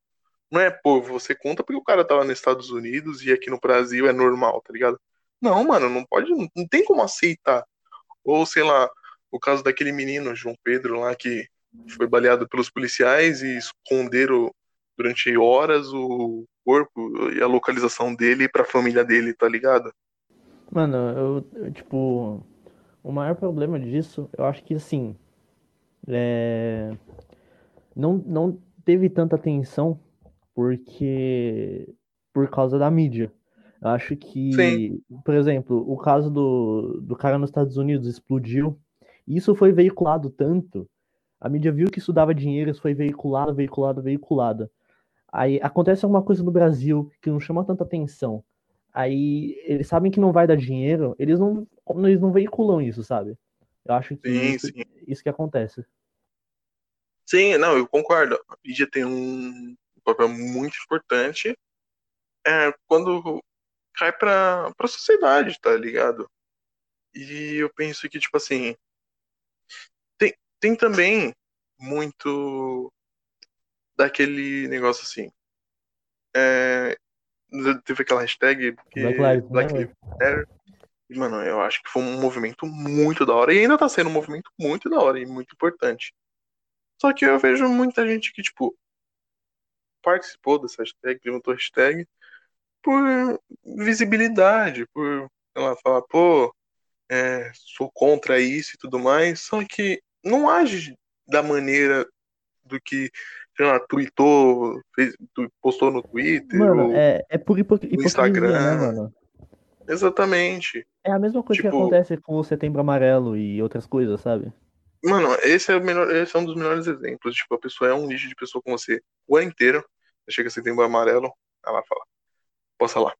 Não é, pô, você conta porque o cara tava nos Estados Unidos e aqui no Brasil é normal, tá ligado? Não, mano, não pode, não tem como aceitar. Ou, sei lá, o caso daquele menino, João Pedro, lá, que foi baleado pelos policiais e esconderam durante horas o corpo e a localização dele pra família dele, tá ligado? Mano, eu, eu, tipo, o maior problema disso, eu acho que assim, é, não, não teve tanta atenção porque por causa da mídia. Eu acho que, Sim. por exemplo, o caso do, do cara nos Estados Unidos explodiu. Isso foi veiculado tanto. A mídia viu que isso dava dinheiro, isso foi veiculado, veiculado, veiculado. Aí acontece alguma coisa no Brasil que não chama tanta atenção. Aí eles sabem que não vai dar dinheiro, eles não, eles não veiculam isso, sabe? Eu acho que Sim, isso, sim. isso que acontece. Sim, não, eu concordo. A mídia tem um papel muito importante é, quando cai pra, pra sociedade, tá ligado? E eu penso que, tipo assim, tem, tem também muito daquele negócio assim. É, teve aquela hashtag que Black Lives Black Matter. Mano, eu acho que foi um movimento muito da hora. E ainda tá sendo um movimento muito da hora e muito importante. Só que eu vejo muita gente que, tipo, participou dessa hashtag, levantou hashtag por visibilidade, por, lá, falar, pô, é, sou contra isso e tudo mais. Só que não age da maneira do que, sei lá, tweetou, fez, postou no Twitter Mano, ou é, é por hipo- hipocrisia, né, Instagram. mano? Exatamente. É a mesma coisa que Tipo- acontece com o Setembro Amarelo e outras coisas, sabe? Mano, esse é o melhor, esse é um dos melhores exemplos. Tipo, a pessoa é um nicho de pessoa com você o ano inteiro. Chega setembro amarelo, ela fala, posso falar.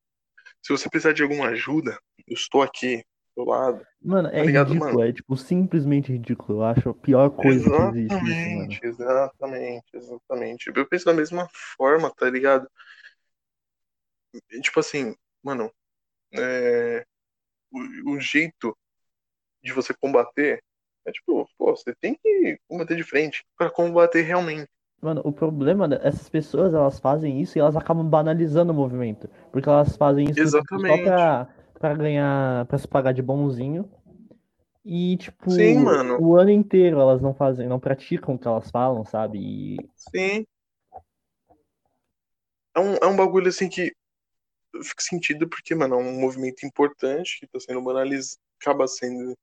Se você precisar de alguma ajuda, eu estou aqui, do lado. Mano, é Tá ligado, ridículo, mano? é tipo simplesmente ridículo. Eu acho a pior coisa que existe isso. Exatamente, exatamente, exatamente. Eu penso da mesma forma, tá ligado? E, tipo assim, mano, é, o, o jeito de você combater é tipo, pô, você tem que combater de frente pra combater realmente. Mano, o problema dessas pessoas, elas fazem isso e elas acabam banalizando o movimento. Porque elas fazem isso Exatamente. só pra, pra ganhar, pra se pagar de bonzinho. E, tipo, Sim, o ano inteiro elas não fazem, não praticam o que elas falam, sabe? E Sim. É um, é um bagulho assim que fica sentido porque, mano, é um movimento importante que tá sendo banalizado, acaba sendo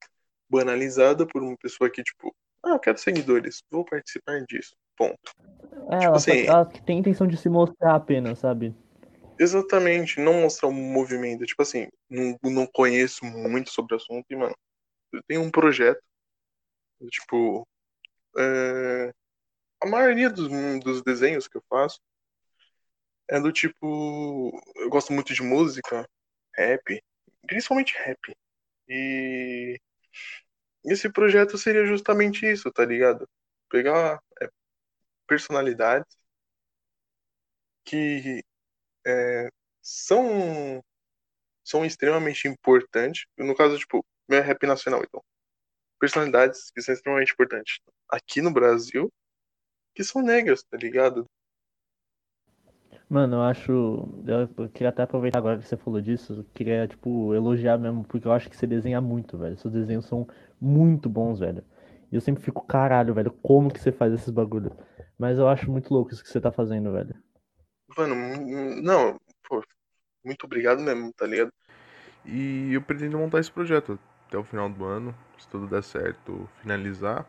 banalizado por uma pessoa que, tipo, ah, eu quero seguidores, vou participar disso. Ponto. é, Tipo ela, só- assim- ela tem intenção de se mostrar apenas, sabe? Exatamente, não mostrar um movimento. Tipo assim, não, não conheço muito sobre o assunto e, mano, eu tenho um projeto. Tipo, é, a maioria dos, dos desenhos que eu faço é do tipo. Eu gosto muito de música, rap, principalmente rap. E esse projeto seria justamente isso, tá ligado? Pegar é, personalidades que é, são são extremamente importantes. No caso, tipo, meu é rap nacional, então. Personalidades que são extremamente importantes aqui no Brasil, que são negras, tá ligado? Mano, eu acho. Eu queria até aproveitar agora que você falou disso. Eu queria, tipo, elogiar mesmo, porque eu acho que você desenha muito, velho. Seus desenhos são muito bons, velho. E eu sempre fico, caralho, velho, como que você faz esses bagulho? Mas eu acho muito louco isso que você tá fazendo, velho. Mano, não, pô, muito obrigado mesmo, tá ligado? E eu pretendo montar esse projeto até o final do ano, se tudo der certo, finalizar.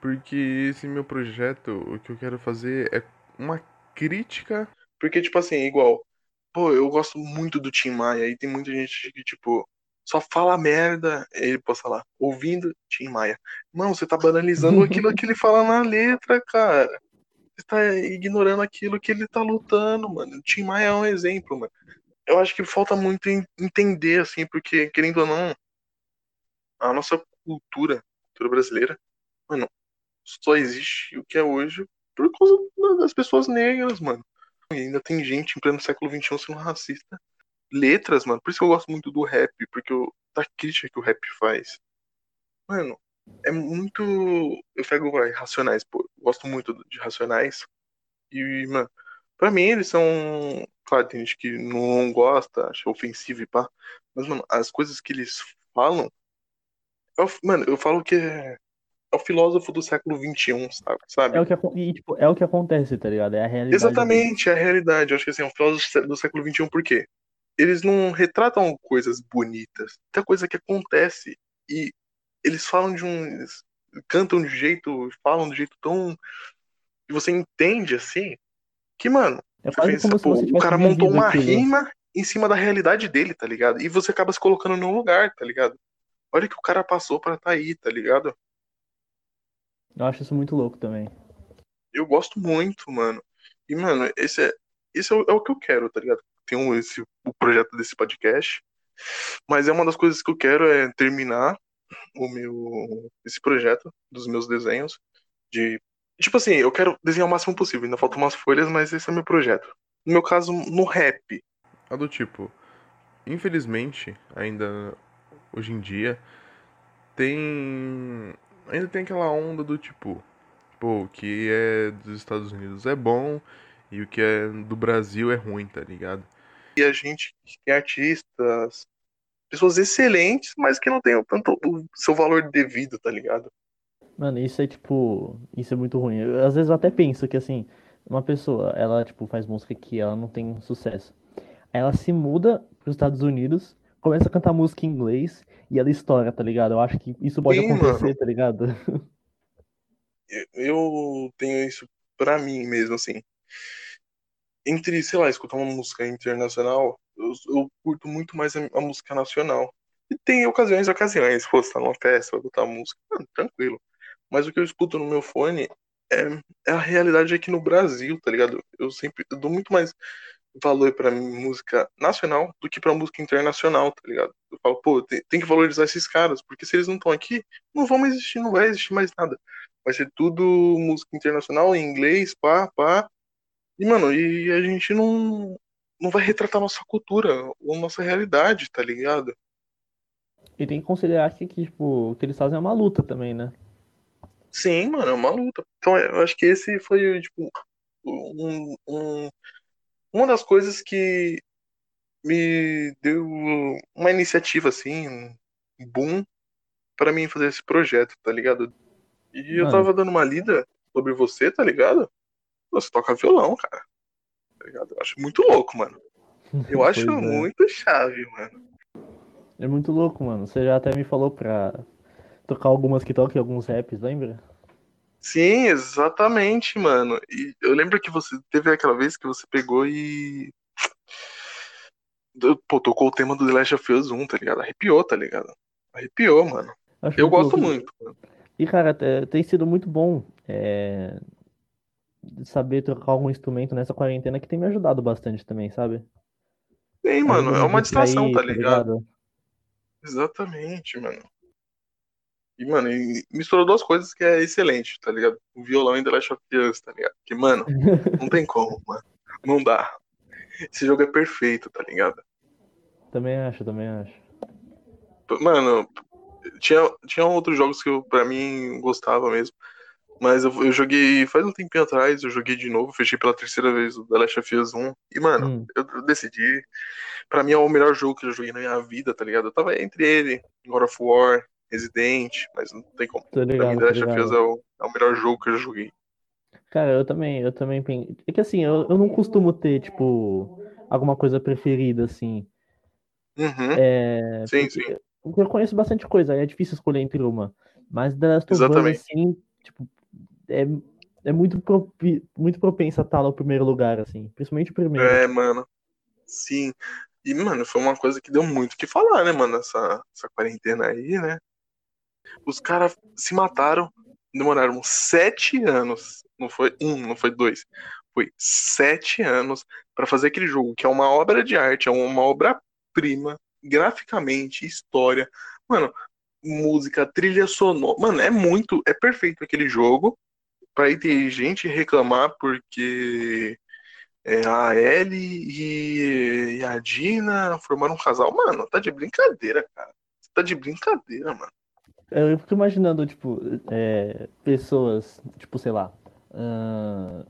Porque esse meu projeto, o que eu quero fazer é uma crítica. Porque, tipo assim, igual, pô, eu gosto muito do Tim Maia e tem muita gente que, tipo, só fala merda, ele possa falar, ouvindo Tim Maia. Não, você tá banalizando aquilo que ele fala na letra, cara. está ignorando aquilo que ele tá lutando, mano. O Tim Maia é um exemplo, mano. Eu acho que falta muito entender, assim, porque, querendo ou não, a nossa cultura, cultura brasileira, mano, só existe o que é hoje por causa das pessoas negras, mano. E ainda tem gente em pleno século XXI sendo racista. Letras, mano. Por isso que eu gosto muito do rap, porque eu, da crítica que o rap faz. Mano, é muito. Eu pego, vai, Racionais, pô. Eu gosto muito de Racionais. E, mano, pra mim eles são. Claro, tem gente que não gosta, acha ofensivo e pá. Mas, mano, as coisas que eles falam. Eu, mano, eu falo que é é o filósofo do século XXI, sabe? É o, que, e, tipo, é o que acontece, tá ligado? É a realidade. Exatamente, é a realidade. Eu acho que assim, é um filósofo do século XXI, por quê? Eles não retratam coisas bonitas. Muita coisa que acontece. E eles falam de um. cantam de um jeito, falam de um jeito tão. que você entende assim. Que, mano, é quase pensa, pô, o cara montou uma aquilo. rima em cima da realidade dele, tá ligado? E você acaba se colocando no lugar, tá ligado? Olha o que o cara passou para tá aí, tá ligado? Eu acho isso muito louco também. Eu gosto muito, mano. E, mano, esse é, esse é o, é o que eu quero, tá ligado? Tem um, esse, o projeto desse podcast. Mas é uma das coisas que eu quero é terminar o meu esse projeto dos meus desenhos de tipo assim, eu quero desenhar o máximo possível, ainda faltam umas folhas, mas esse é o meu projeto. No meu caso, no rap. É do tipo, infelizmente, ainda hoje em dia tem ainda tem aquela onda do tipo, pô, o que é dos Estados Unidos é bom e o que é do Brasil é ruim, tá ligado? E a gente tem artistas, pessoas excelentes, mas que não tem tanto o seu valor devido, tá ligado? Mano, isso é tipo, isso é muito ruim. Eu, às vezes eu até penso que assim, uma pessoa, ela tipo faz música que ela não tem sucesso. Ela se muda para os Estados Unidos, começa a cantar música em inglês e ela estoura, tá ligado? Eu acho que isso pode Sim, acontecer, mano. tá ligado? Eu tenho isso pra mim mesmo, assim. Entre, sei lá, escutar uma música internacional, eu, eu curto muito mais a, a, música nacional. E tem ocasiões ocasiões. Pô, você tá numa festa, vai botar música, mano, tranquilo. Mas o que eu escuto no meu fone é, é a realidade aqui no Brasil, tá ligado? Eu sempre eu dou muito mais valor para música nacional do que para música internacional, tá ligado? Eu falo, pô, tem, tem, que valorizar esses caras, porque se eles não estão aqui, não vão mais existir, não vai existir mais nada. Vai ser tudo música internacional, em inglês, pá, pá. E, mano, e a gente não, não vai retratar nossa cultura, ou nossa realidade, tá ligado? E tem que considerar que, que, tipo, o que eles fazem é uma luta também, né? Sim, mano, é uma luta. Então, eu acho que esse foi, tipo, um, um uma das coisas que me deu uma iniciativa assim, um boom para mim fazer esse projeto, tá ligado? E eu tava dando uma lida sobre você, tá ligado? Você toca violão, cara. Tá ligado? Eu acho muito louco, mano. Eu acho é. muito chave, mano. É muito louco, mano. Você já até me falou pra tocar algumas que toquem alguns raps, lembra? Sim, exatamente, mano. E eu lembro que você teve aquela vez que você pegou e. Pô, tocou o tema do The Last of Us 1, tá ligado? Arrepiou, tá ligado? Arrepiou, mano. Acho eu gosto louco. muito. Mano. E, cara, tem sido muito bom é... saber tocar algum instrumento nessa quarentena que tem me ajudado bastante também, sabe? Sim, mano, é uma distração, tá, tá ligado? ligado? Exatamente, mano. E, mano, misturou duas coisas que é excelente, tá ligado? O violão e The Last of Us, tá ligado? Que, mano, não tem como, mano. Não dá. Esse jogo é perfeito, tá ligado? Também acho, também acho. Mano, tinha, tinha outros jogos que eu, pra mim, gostava mesmo. Mas eu, eu joguei faz um tempinho atrás, eu joguei de novo, fechei pela terceira vez o The Last of Us 1. E, mano, hum. eu, eu, decidi. Pra mim é o melhor jogo que eu joguei na minha vida, tá ligado? Eu tava entre ele, God of War, Resident, mas não tem como. Tô ligado, pra mim, The Last of Us é o, é o melhor jogo que eu já joguei. Cara, eu também, eu também. É que assim, eu, eu não costumo ter, tipo, alguma coisa preferida, assim. Uhum. É, sim, sim. Porque eu conheço bastante coisa, é difícil escolher entre uma. Mas The Last of Us, assim, tipo, é, é muito, propi, muito propensa a estar no primeiro lugar, assim. Principalmente o primeiro. É, mano. Sim. E, mano, foi uma coisa que deu muito o que falar, né, mano? Essa, essa quarentena aí, né? Os caras se mataram, demoraram sete anos, não foi um, não foi dois. Foi sete anos para fazer aquele jogo, que é uma obra de arte, é uma obra-prima, graficamente, história. Mano, música, trilha sonora. Mano, é muito. É perfeito aquele jogo. Pra ir ter gente reclamar porque é, a Ellie e a Dina formaram um casal. Mano, tá de brincadeira, cara. Tá de brincadeira, mano. Eu fico imaginando, tipo, é, pessoas, tipo, sei lá, uh,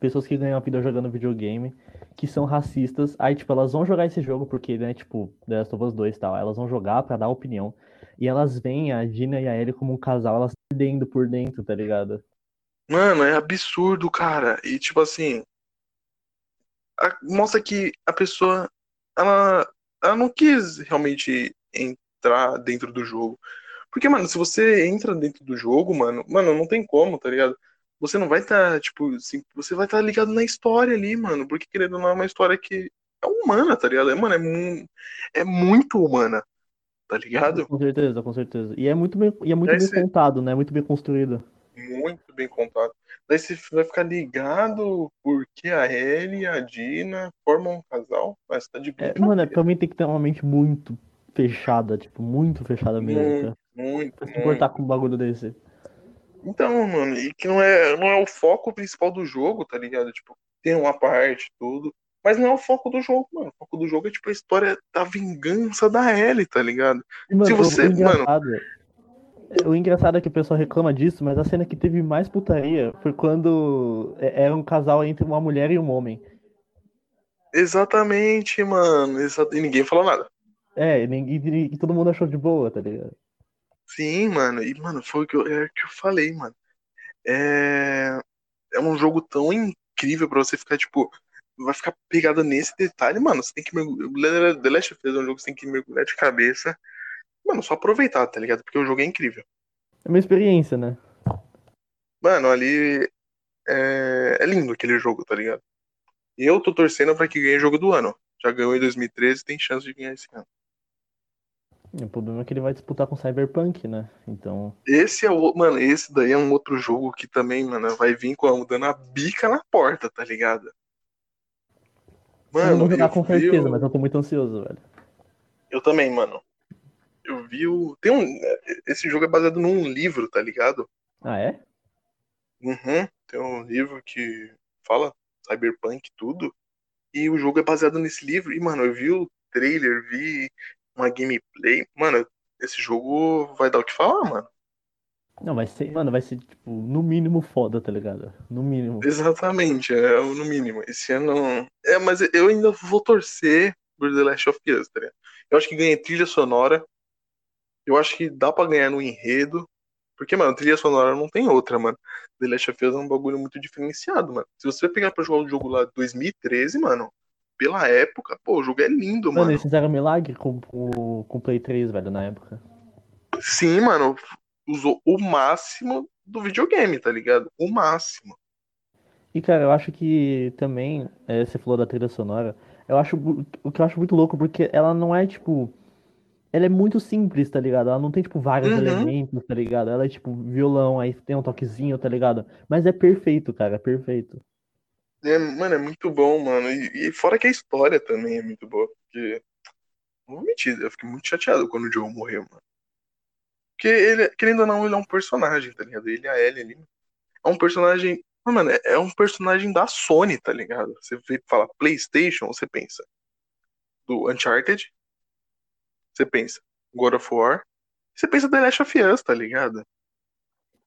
pessoas que ganham a vida jogando videogame, que são racistas, aí, tipo, elas vão jogar esse jogo porque, né, tipo, The Last of Us 2 e tal, elas vão jogar pra dar opinião, e elas veem a Dina e a Ellie como um casal, elas perdendo por dentro, tá ligado? Mano, é absurdo, cara. E, tipo assim, a, mostra que a pessoa, ela, ela não quis realmente entrar dentro do jogo. Porque, mano, se você entra dentro do jogo, mano, mano, não tem como, tá ligado? Você não vai estar, tá, tipo, assim, você vai estar tá ligado na história ali, mano. Porque, querendo ou não, é uma história que é humana, tá ligado? É, mano, é, mu é muito humana, tá ligado? Com certeza, com certeza. E é muito bem, e é muito bem contado, né? Muito bem construído. Muito bem contado. Daí você vai ficar ligado porque a Ellie e a Dina formam um casal, mas tá de é, Mano, é, pra mim tem que ter uma mente muito fechada, tipo, muito fechada mesmo. Muito, muito. Pra se importar com um bagulho desse. Então, mano, e que não é, não é o foco principal do jogo, tá ligado? Tipo, tem uma parte, tudo. Mas não é o foco do jogo, mano. O foco do jogo é tipo a história da vingança da Ellie, tá ligado? E, mano, Se você, o engraçado, mano. O engraçado é que o pessoal reclama disso, mas a cena que teve mais putaria foi quando é, era um casal entre uma mulher e um homem. Exatamente, mano. E ninguém falou nada. É, e, e, todo mundo achou de boa, tá ligado? Sim, mano. E, mano, foi o que eu, é, que eu falei, mano. É, é um jogo tão incrível pra você ficar, tipo, vai ficar pegado nesse detalhe, mano. Você tem que mergulhar. The Last of Us é um jogo que você tem que mergulhar de cabeça. Mano, só aproveitar, tá ligado? Porque o jogo é incrível. É uma experiência, né? Mano, ali é, é lindo aquele jogo, tá ligado? E eu tô torcendo pra que ganhe o jogo do ano. Já ganhou em 2013, tem chance de ganhar esse ano. O problema é que ele vai disputar com Cyberpunk, né? Então. Esse é o. Mano, esse daí é um outro jogo que também, mano, vai vir com dando a bica na porta, tá ligado? Mano. Eu não vou jogar com certeza, eu... mas eu tô muito ansioso, velho. Eu também, mano. Eu vi o. Tem um. Esse jogo é baseado num livro, tá ligado? Ah, é? Uhum. Tem um livro que fala Cyberpunk tudo. E o jogo é baseado nesse livro. E, mano, eu vi o trailer, vi uma gameplay. Mano, esse jogo vai dar o que falar, mano. Não, vai ser, mano, vai ser, tipo, no mínimo foda, tá ligado? No mínimo. Exatamente, é o no mínimo. Esse ano. É, mas eu ainda vou torcer por The Last of Us, tá ligado? Eu acho que ganha trilha sonora. Eu acho que dá pra ganhar no enredo. Porque, mano, trilha sonora não tem outra, mano. The Last of Us é um bagulho muito diferenciado, mano. Se você pegar pra jogar o jogo lá 2013, mano, pela época, pô, o jogo é lindo, mano. Mano, eles fizeram milagre com o com Play 3, velho, na época. Sim, mano. Usou o máximo do videogame, tá ligado? O máximo. E, cara, eu acho que também, é, você falou da trilha sonora, eu acho o que eu acho muito louco, porque ela não é, tipo. Ela é muito simples, tá ligado? Ela não tem, tipo, vários uhum. elementos, tá ligado? Ela é, tipo, violão, aí tem um toquezinho, tá ligado? Mas é perfeito, cara, é perfeito. É, mano, é muito bom, mano. E, e, fora que a história também é muito boa. Porque. Não vou mentir, eu fiquei muito chateado quando o Joe morreu, mano. Porque ele, querendo ou não, ele é um personagem, tá ligado? Ele e a Ellie ali. É um personagem. Mano, é, é um personagem da Sony, tá ligado? Você vê fala PlayStation, você pensa. Do Uncharted. Você pensa God of War. Você pensa The Last of Us, tá ligado?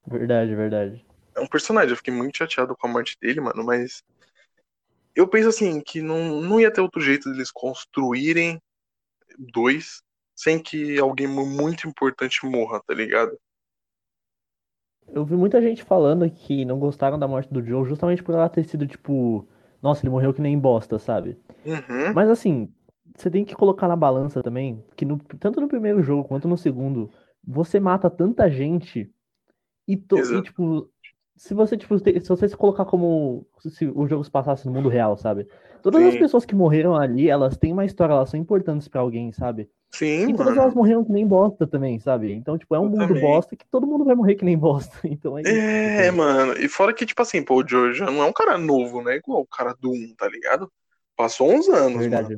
Verdade, verdade. É um personagem, eu fiquei muito chateado com a morte dele, mano, mas eu penso assim, que não, não ia ter outro jeito deles construírem dois sem que alguém muito importante morra, tá ligado? Eu vi muita gente falando que não gostaram da morte do Joe justamente por ela ter sido, tipo, nossa, ele morreu que nem bosta, sabe? Uhum. Mas assim, você tem que colocar na balança também que no, tanto no primeiro jogo quanto no segundo, você mata tanta gente e, to, e tipo, se você, tipo, se você se colocar como se o jogo se passasse no mundo real, sabe? Todas Sim. as pessoas que morreram ali, elas têm uma história, elas são importantes para alguém, sabe? Sim, E todas mano. elas morreram que nem bosta também, sabe? Então, tipo, é um mundo Exatamente. bosta que todo mundo vai morrer que nem bosta. Então é isso. É, tipo, mano. E fora que, tipo assim, pô, o Joe já não é um cara novo, né? Igual o cara do 1, tá ligado? Passou uns anos, mano. Verdade.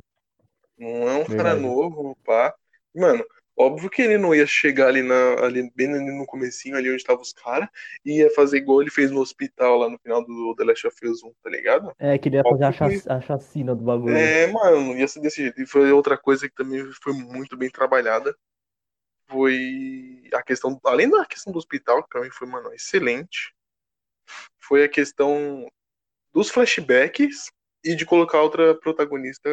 Não é um cara Verdade. novo, pá. Mano, óbvio que ele não ia chegar ali, na, ali bem ali no comecinho, ali onde estavam os caras, e ia fazer igual ele fez no hospital lá no final do The Last of Us 1, tá ligado? É, queria fazer a, Óbvio que- chac- a chacina do bagulho. É, mano, ia ser desse jeito. E foi outra coisa que também foi muito bem trabalhada. Foi a questão, além da questão do hospital, que pra mim foi, mano, excelente. Foi a questão dos flashbacks e de colocar outra protagonista,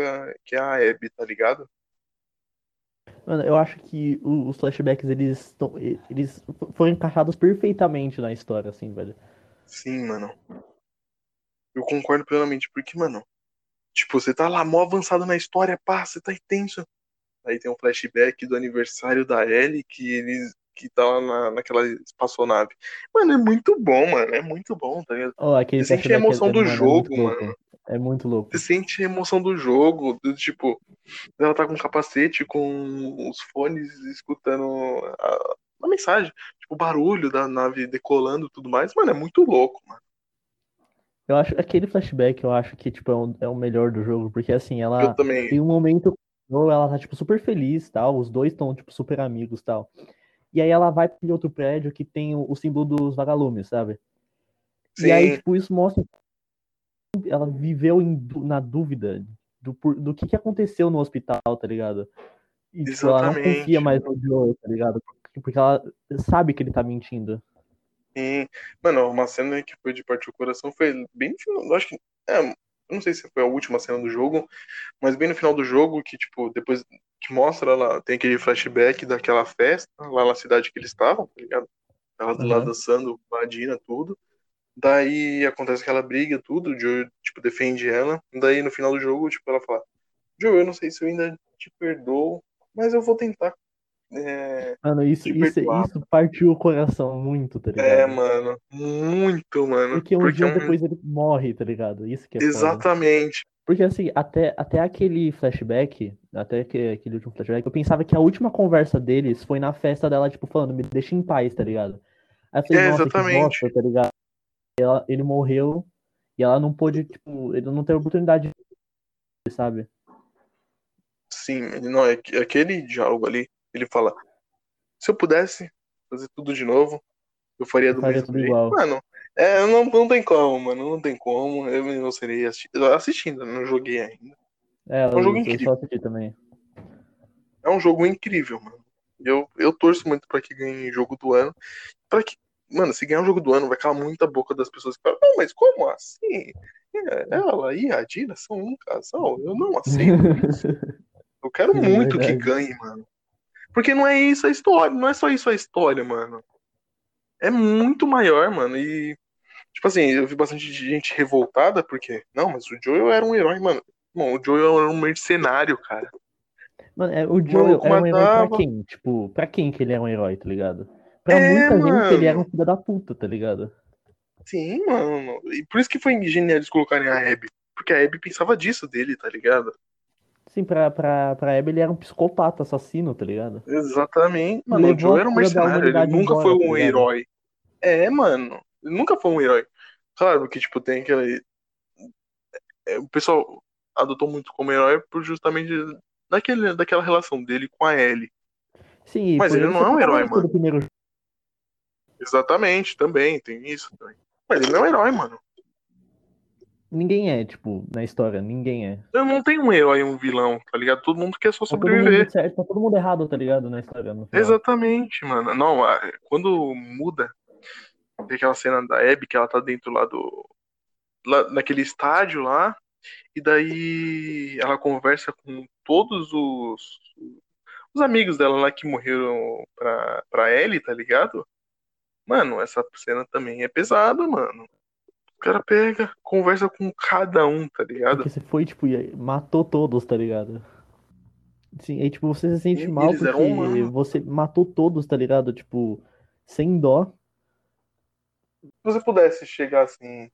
que é a Abby, tá ligado? Mano, eu acho que os flashbacks, eles, estão, eles foram encaixados perfeitamente na história, assim, velho. Sim, mano. Eu concordo plenamente, porque, mano, tipo, você tá lá mó avançado na história, pá, você tá tenso. Aí tem um flashback do aniversário da Ellie que eles que tá lá na, naquela espaçonave. Mano, é muito bom, mano. É muito bom, tá ligado? Aquele Você sente a flashback emoção do mano, jogo, é louco. mano. É muito louco. Você sente a emoção do jogo, do tipo, ela tá com um capacete, com os fones, escutando a, a mensagem, tipo, o barulho da nave decolando e tudo mais. Mano, é muito louco, mano. Eu acho aquele flashback, eu acho que tipo é, um- é o melhor do jogo, porque assim, ela Eu também. tem um momento ela tá tipo super feliz, tal, os dois estão tipo super amigos, tal. E aí ela vai para outro prédio que tem o, o símbolo dos vagalumes, sabe? E aí Sim. tipo isso mostra ela viveu em na dúvida do, por- do que que aconteceu no hospital, tá ligado? E tipo, ela não confia mais no Joe, tá ligado? Porque ela sabe que ele tá mentindo. Sim. Mano, uma cena que foi de partir o coração foi bem no final. Acho que. É, eu não sei se foi a última cena do jogo, mas bem no final do jogo, que, tipo, depois que mostra lá, tem aquele flashback daquela festa lá na cidade que eles estavam, tá ligado? Ela lá Aham. dançando, com a Dina, tudo. Daí acontece aquela briga, tudo, o Joe, tipo, defende ela. Daí no final do jogo, tipo, ela fala: Joe, eu não sei se eu ainda te perdoo, mas eu vou tentar. É, Mano, isso, isso, isso partiu o coração muito, tá ligado? é, mano, muito, mano. Porque um Porque dia um- depois ele morre, tá ligado? Isso que é foda. Exatamente. Porque assim, até, até aquele flashback, até que, aquele último flashback, eu pensava que a última conversa deles foi na festa dela, tipo, falando, me deixa em paz, tá ligado? Aí eu falei, É, nossa, exatamente. que bosta, tá ligado? Ela- ele morreu e ela não pôde, tipo, ele não teve oportunidade de sabe? Sim, não, é que- aquele diálogo ali, ele fala: se eu pudesse fazer tudo de novo, eu faria Eu do faria mesmo tudo jeito. igual. Mano, é, não, não tem como, mano, não tem como. Eu não serei assisti- assistindo, não joguei ainda. É, um jogo eu, eu incrível. só assisti também. É um jogo incrível, mano. Eu, eu torço muito pra que ganhe jogo do ano. Pra que, mano, se ganhar o jogo do ano, vai calar muita boca das pessoas que falam, não, mas como assim? É, Ela e a Dina são um casal? Eu não aceito isso. Eu quero Sim, muito que ganhe, mano. Porque não é isso a história, não é só isso a história, mano. É muito maior, mano. E, tipo assim, eu vi bastante gente revoltada porque, não, mas o Joel era um herói, mano. Bom, o Joel era um mercenário, cara. Mano, é, o Joel era um herói pra quem? Tipo, pra quem que ele é um herói, tá ligado? Pra É, muita gente ele era um mano. filho da puta, tá ligado? Sim, mano. E por isso que foi genial eles colocarem a Abby. Porque a Abby pensava disso dele, tá ligado? Sim, pra, pra, pra Abby ele era um psicopata, assassino, tá ligado? Exatamente. Mano, o Levou Joe a era um mercenário, ele nunca embora, foi tá um ligado? herói. É, mano. Ele nunca foi um herói. Claro que, tipo, tem aquele. é, O pessoal adotou muito como herói por justamente daquele, daquela relação dele com a Ellie. Sim, Mas ele não é um herói, protagonista mano. do primeiro. Exatamente, também, tem isso também. Mas ele não é um herói, mano. Ninguém é, tipo, na história, ninguém é. Eu não tenho um herói e um vilão, tá ligado? Todo mundo quer só Tá todo mundo sobreviver. certo, tá todo mundo errado, tá ligado? Na história. Exatamente, mano. Não, quando muda, tem aquela cena da Abby que ela tá dentro lá do. Lá, naquele estádio lá, e daí ela conversa com todos os. Os amigos dela lá que morreram pra, pra Ellie, tá ligado? Mano, essa cena também é pesada, mano. O cara pega, conversa com cada um, tá ligado? Porque você foi, tipo, e matou todos, tá ligado? Sim, aí, tipo, você se sente mal eles eram porque você matou todos, tá ligado? Tipo, sem dó. Se você pudesse chegar assim.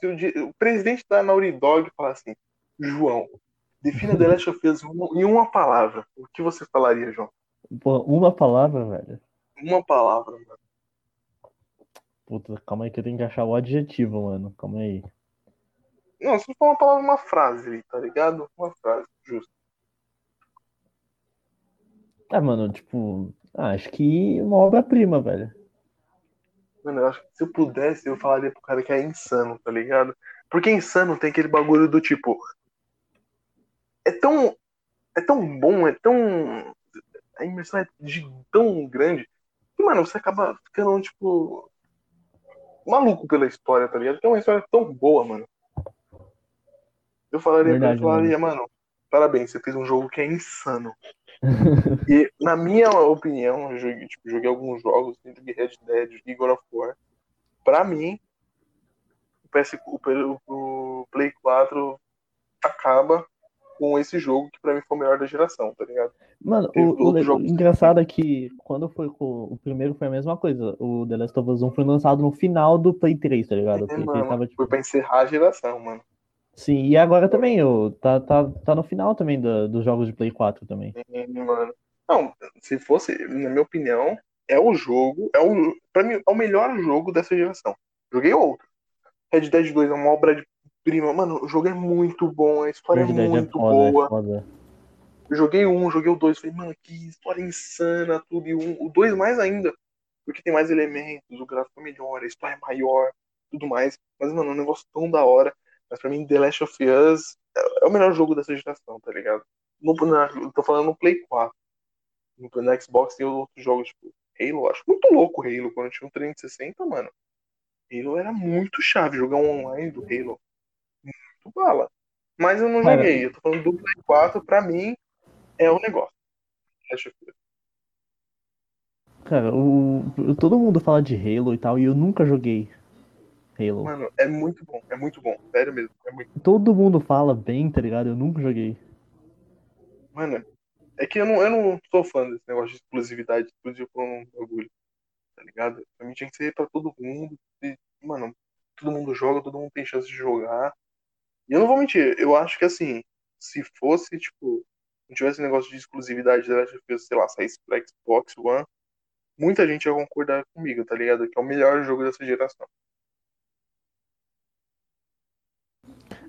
Se o, o presidente da Naughty Dog falar assim, João, Defina The Last of Us em uma palavra. O que você falaria, João? Pô, uma palavra, velho. Uma palavra, mano. Puta, calma aí que eu tenho que achar o adjetivo, mano. Calma aí. Não, se for uma palavra, uma frase, tá ligado? Uma frase, justo. Ah, mano, tipo, ah, acho que uma obra-prima, velho. Mano, eu acho que se eu pudesse, eu falaria pro cara que é insano, tá ligado? Porque insano tem aquele bagulho do tipo. É tão. É tão bom, é tão. A imersão é de tão grande que, mano, você acaba ficando, tipo. Maluco pela história, tá ligado? Que é uma história tão boa, mano. Eu falaria Verdade, ele, falaria, mano, parabéns, você fez um jogo que é insano. e, na minha opinião, eu joguei, tipo, joguei alguns jogos, joguei Red Dead, joguei God of War. Pra mim, o, PS, o, o Play 4 acaba com esse jogo que pra mim foi o melhor da geração, tá ligado? Mano, Teve o, o, jogos engraçado é que quando foi com o primeiro foi a mesma coisa. O The Last of Us 1 foi lançado no final do Play 3, tá ligado? É, Play 3 mano, tava, tipo, foi pra encerrar a geração, mano. Sim, e agora também, o, tá, tá, tá no final também da- dos jogos de Play 4 também. Mano. Não, se fosse, na minha opinião, é o jogo, é o, pra mim, é o melhor jogo dessa geração. Joguei outro. Red Dead 2 é uma obra de prima. Mano, o jogo é muito bom, a história é é muito foda, é boa. foda. Eu joguei um, joguei o dois, falei, mano, que história insana, tudo. E um, o dois mais ainda, porque tem mais elementos, o gráfico é melhor, a história é maior, tudo mais. Mas, mano, é um negócio tão da hora. Mas pra mim, The Last of Us é, é o melhor jogo dessa geração, tá ligado? No, na, tô falando no Play 4. No, no Xbox tem outros jogos, tipo, Halo, acho muito louco o Halo. Quando tinha um 360, mano, Halo era muito chave, jogar um online do Halo. Muito bala. Mas eu não Cara. joguei, eu tô falando do Play 4, pra mim, é o negócio. Of Us. Cara, o, todo mundo fala de Halo e tal, e eu nunca joguei Halo. Mano, é muito bom, é muito bom, sério mesmo. É muito... Todo mundo fala bem, tá ligado? Eu nunca joguei. Mano, é que eu não, eu não sou fã desse negócio de exclusividade, exclusivo por um bagulho, tá ligado? Pra mim tinha que ser pra todo mundo. E, mano, todo mundo joga, todo mundo tem chance de jogar. E eu não vou mentir, eu acho que assim, se fosse, tipo, não tivesse negócio de exclusividade da Last of Us, sei lá, saísse pra Xbox One, muita gente ia concordar comigo, tá ligado? Que é o melhor jogo dessa geração.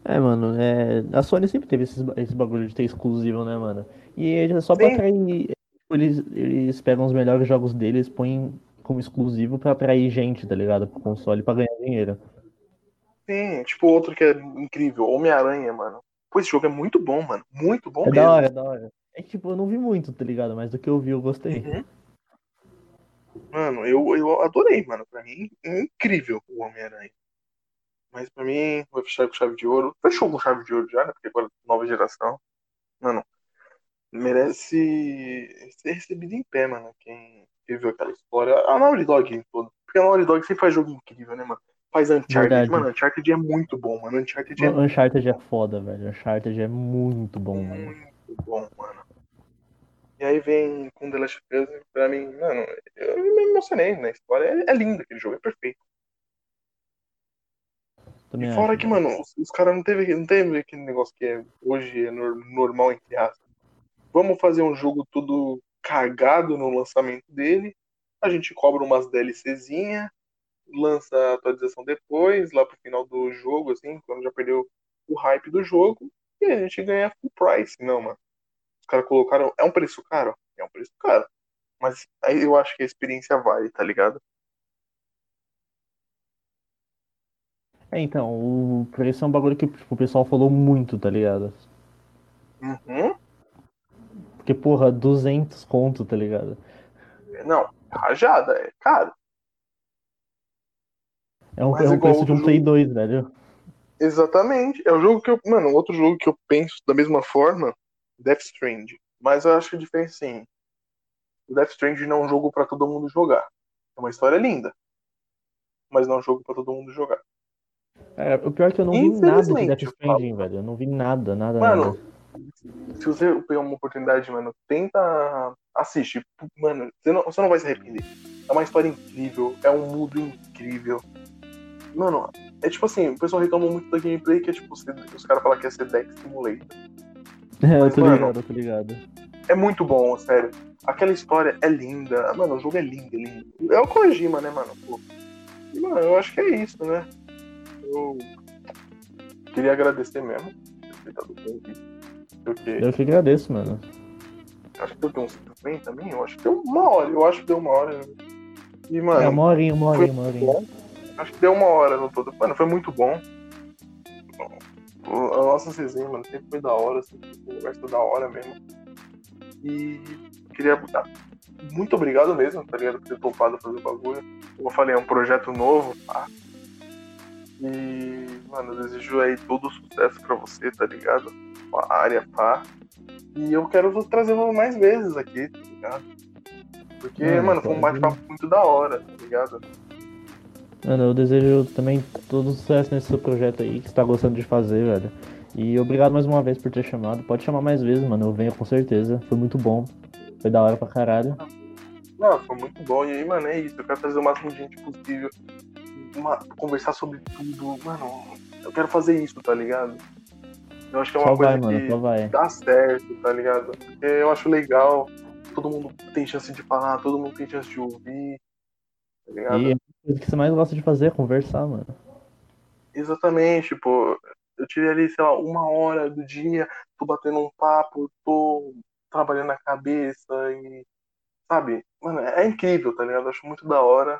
É, mano, é... a Sony sempre teve esses, esse bagulho de ter exclusivo, né, mano? E é só pra Sim. atrair. Eles, eles pegam os melhores jogos deles, põem como exclusivo pra atrair gente, tá ligado? Pro console pra ganhar dinheiro. Sim, tipo outro que é incrível, Homem-Aranha, mano. Pô, esse jogo é muito bom, mano. Muito bom É mesmo. da hora, é da hora. É que, tipo, eu não vi muito, tá ligado? Mas do que eu vi, eu gostei. Uhum. Mano, eu, eu adorei, mano. Pra mim, é incrível o Homem-Aranha. Mas pra mim, vai fechar com chave de ouro. Fechou com chave de ouro já, né? Porque agora é nova geração. Mano, merece ser recebido em pé, mano. Quem viu aquela história. A Naughty Dog em todo. Porque a Naughty Dog sempre faz jogo incrível, né, mano? Faz Uncharted. Verdade. Mano, Uncharted é muito bom, mano. Uncharted é Uncharted é foda, velho. Uncharted é muito bom, mano. muito bom, mano. E aí vem com The Last of Us, pra mim, mano, eu me emocionei na história. É, é lindo aquele jogo, é perfeito. Também E fora acho, que, velho. mano, os, os caras não teve, não teve aquele negócio que é, hoje é nor- normal, entre aspas. Vamos fazer um jogo tudo cagado no lançamento dele. A gente cobra umas DLCzinha, lança a atualização depois, lá pro final do jogo, assim, quando já perdeu o hype do jogo, e a gente ganha full price. Não, mano. Os caras colocaram. É um preço caro? É um preço caro. Mas aí eu acho que a experiência vale, tá ligado? É, então, o preço é um bagulho que tipo, o pessoal falou muito, tá ligado? Uhum. Porque, porra, 200 conto, tá ligado? Não, rajada, é caro. É um, é um preço de um outro Play jogo. 2, velho. Exatamente. É o jogo que eu. Mano, outro jogo que eu penso da mesma forma, Death Stranding. Mas eu acho que a diferença sim. O Death Stranding não é um jogo pra todo mundo jogar. É uma história linda. Mas não é um jogo pra todo mundo jogar. É, o pior é que eu não vi nada de Death Stranding, velho. Eu não vi nada, nada, Mano, nada. se você pegar uma oportunidade, mano, tenta assistir. Mano, você não, você não vai se arrepender. É uma história incrível, é um mundo incrível. Mano, é tipo assim, o pessoal reclama muito da gameplay que é tipo, os caras falam que é ser Deck Simulator. É, eu tô mano, ligado, eu tô ligado. É muito bom, sério. Aquela história é linda. Mano, o jogo é lindo, é lindo. É o Kojima, né, mano? Pô. E, mano, eu acho que é isso, né? Eu queria agradecer mesmo. Porque Eu que agradeço, mano. acho que deu uns 50 também. Eu acho que deu uma hora. Eu acho que deu uma hora. E, mano, É uma horinha, uma horinha, uma horinha. Acho que deu uma hora no todo. Mano, foi muito bom. A nossa resenha, mano, sempre foi da hora, sempre foi um conversa da hora mesmo. E queria. Muito obrigado mesmo, tá ligado? Por ter topado fazer o bagulho. Como eu falei, é um projeto novo, tá? E, mano, eu desejo aí todo o sucesso pra você, tá ligado? A área, pá. E eu quero trazer mais vezes aqui, tá ligado? Porque, Mano, mano, foi um bate-papo muito da hora, tá ligado? Mano, eu desejo também todo sucesso nesse seu projeto aí que você tá gostando de fazer, velho. E obrigado mais uma vez por ter chamado. Pode chamar mais vezes, mano. Eu venho com certeza. Foi muito bom. Foi da hora pra caralho. Não, foi muito bom. E aí, mano, é isso. Eu quero trazer o máximo de gente possível. Uma- conversar sobre tudo. Mano, eu quero fazer isso, tá ligado? Eu acho que é uma Só coisa vai, mano. que vai. dá certo, tá ligado? Porque eu acho legal. Todo mundo tem chance de falar, todo mundo tem chance de ouvir. Tá ligado? E a coisa que você mais gosta de fazer é conversar, mano. Exatamente, tipo, eu tirei ali, sei lá, uma hora do dia, tô batendo um papo, tô trabalhando a cabeça e. Sabe? Mano, é incrível, tá ligado? Eu acho muito da hora.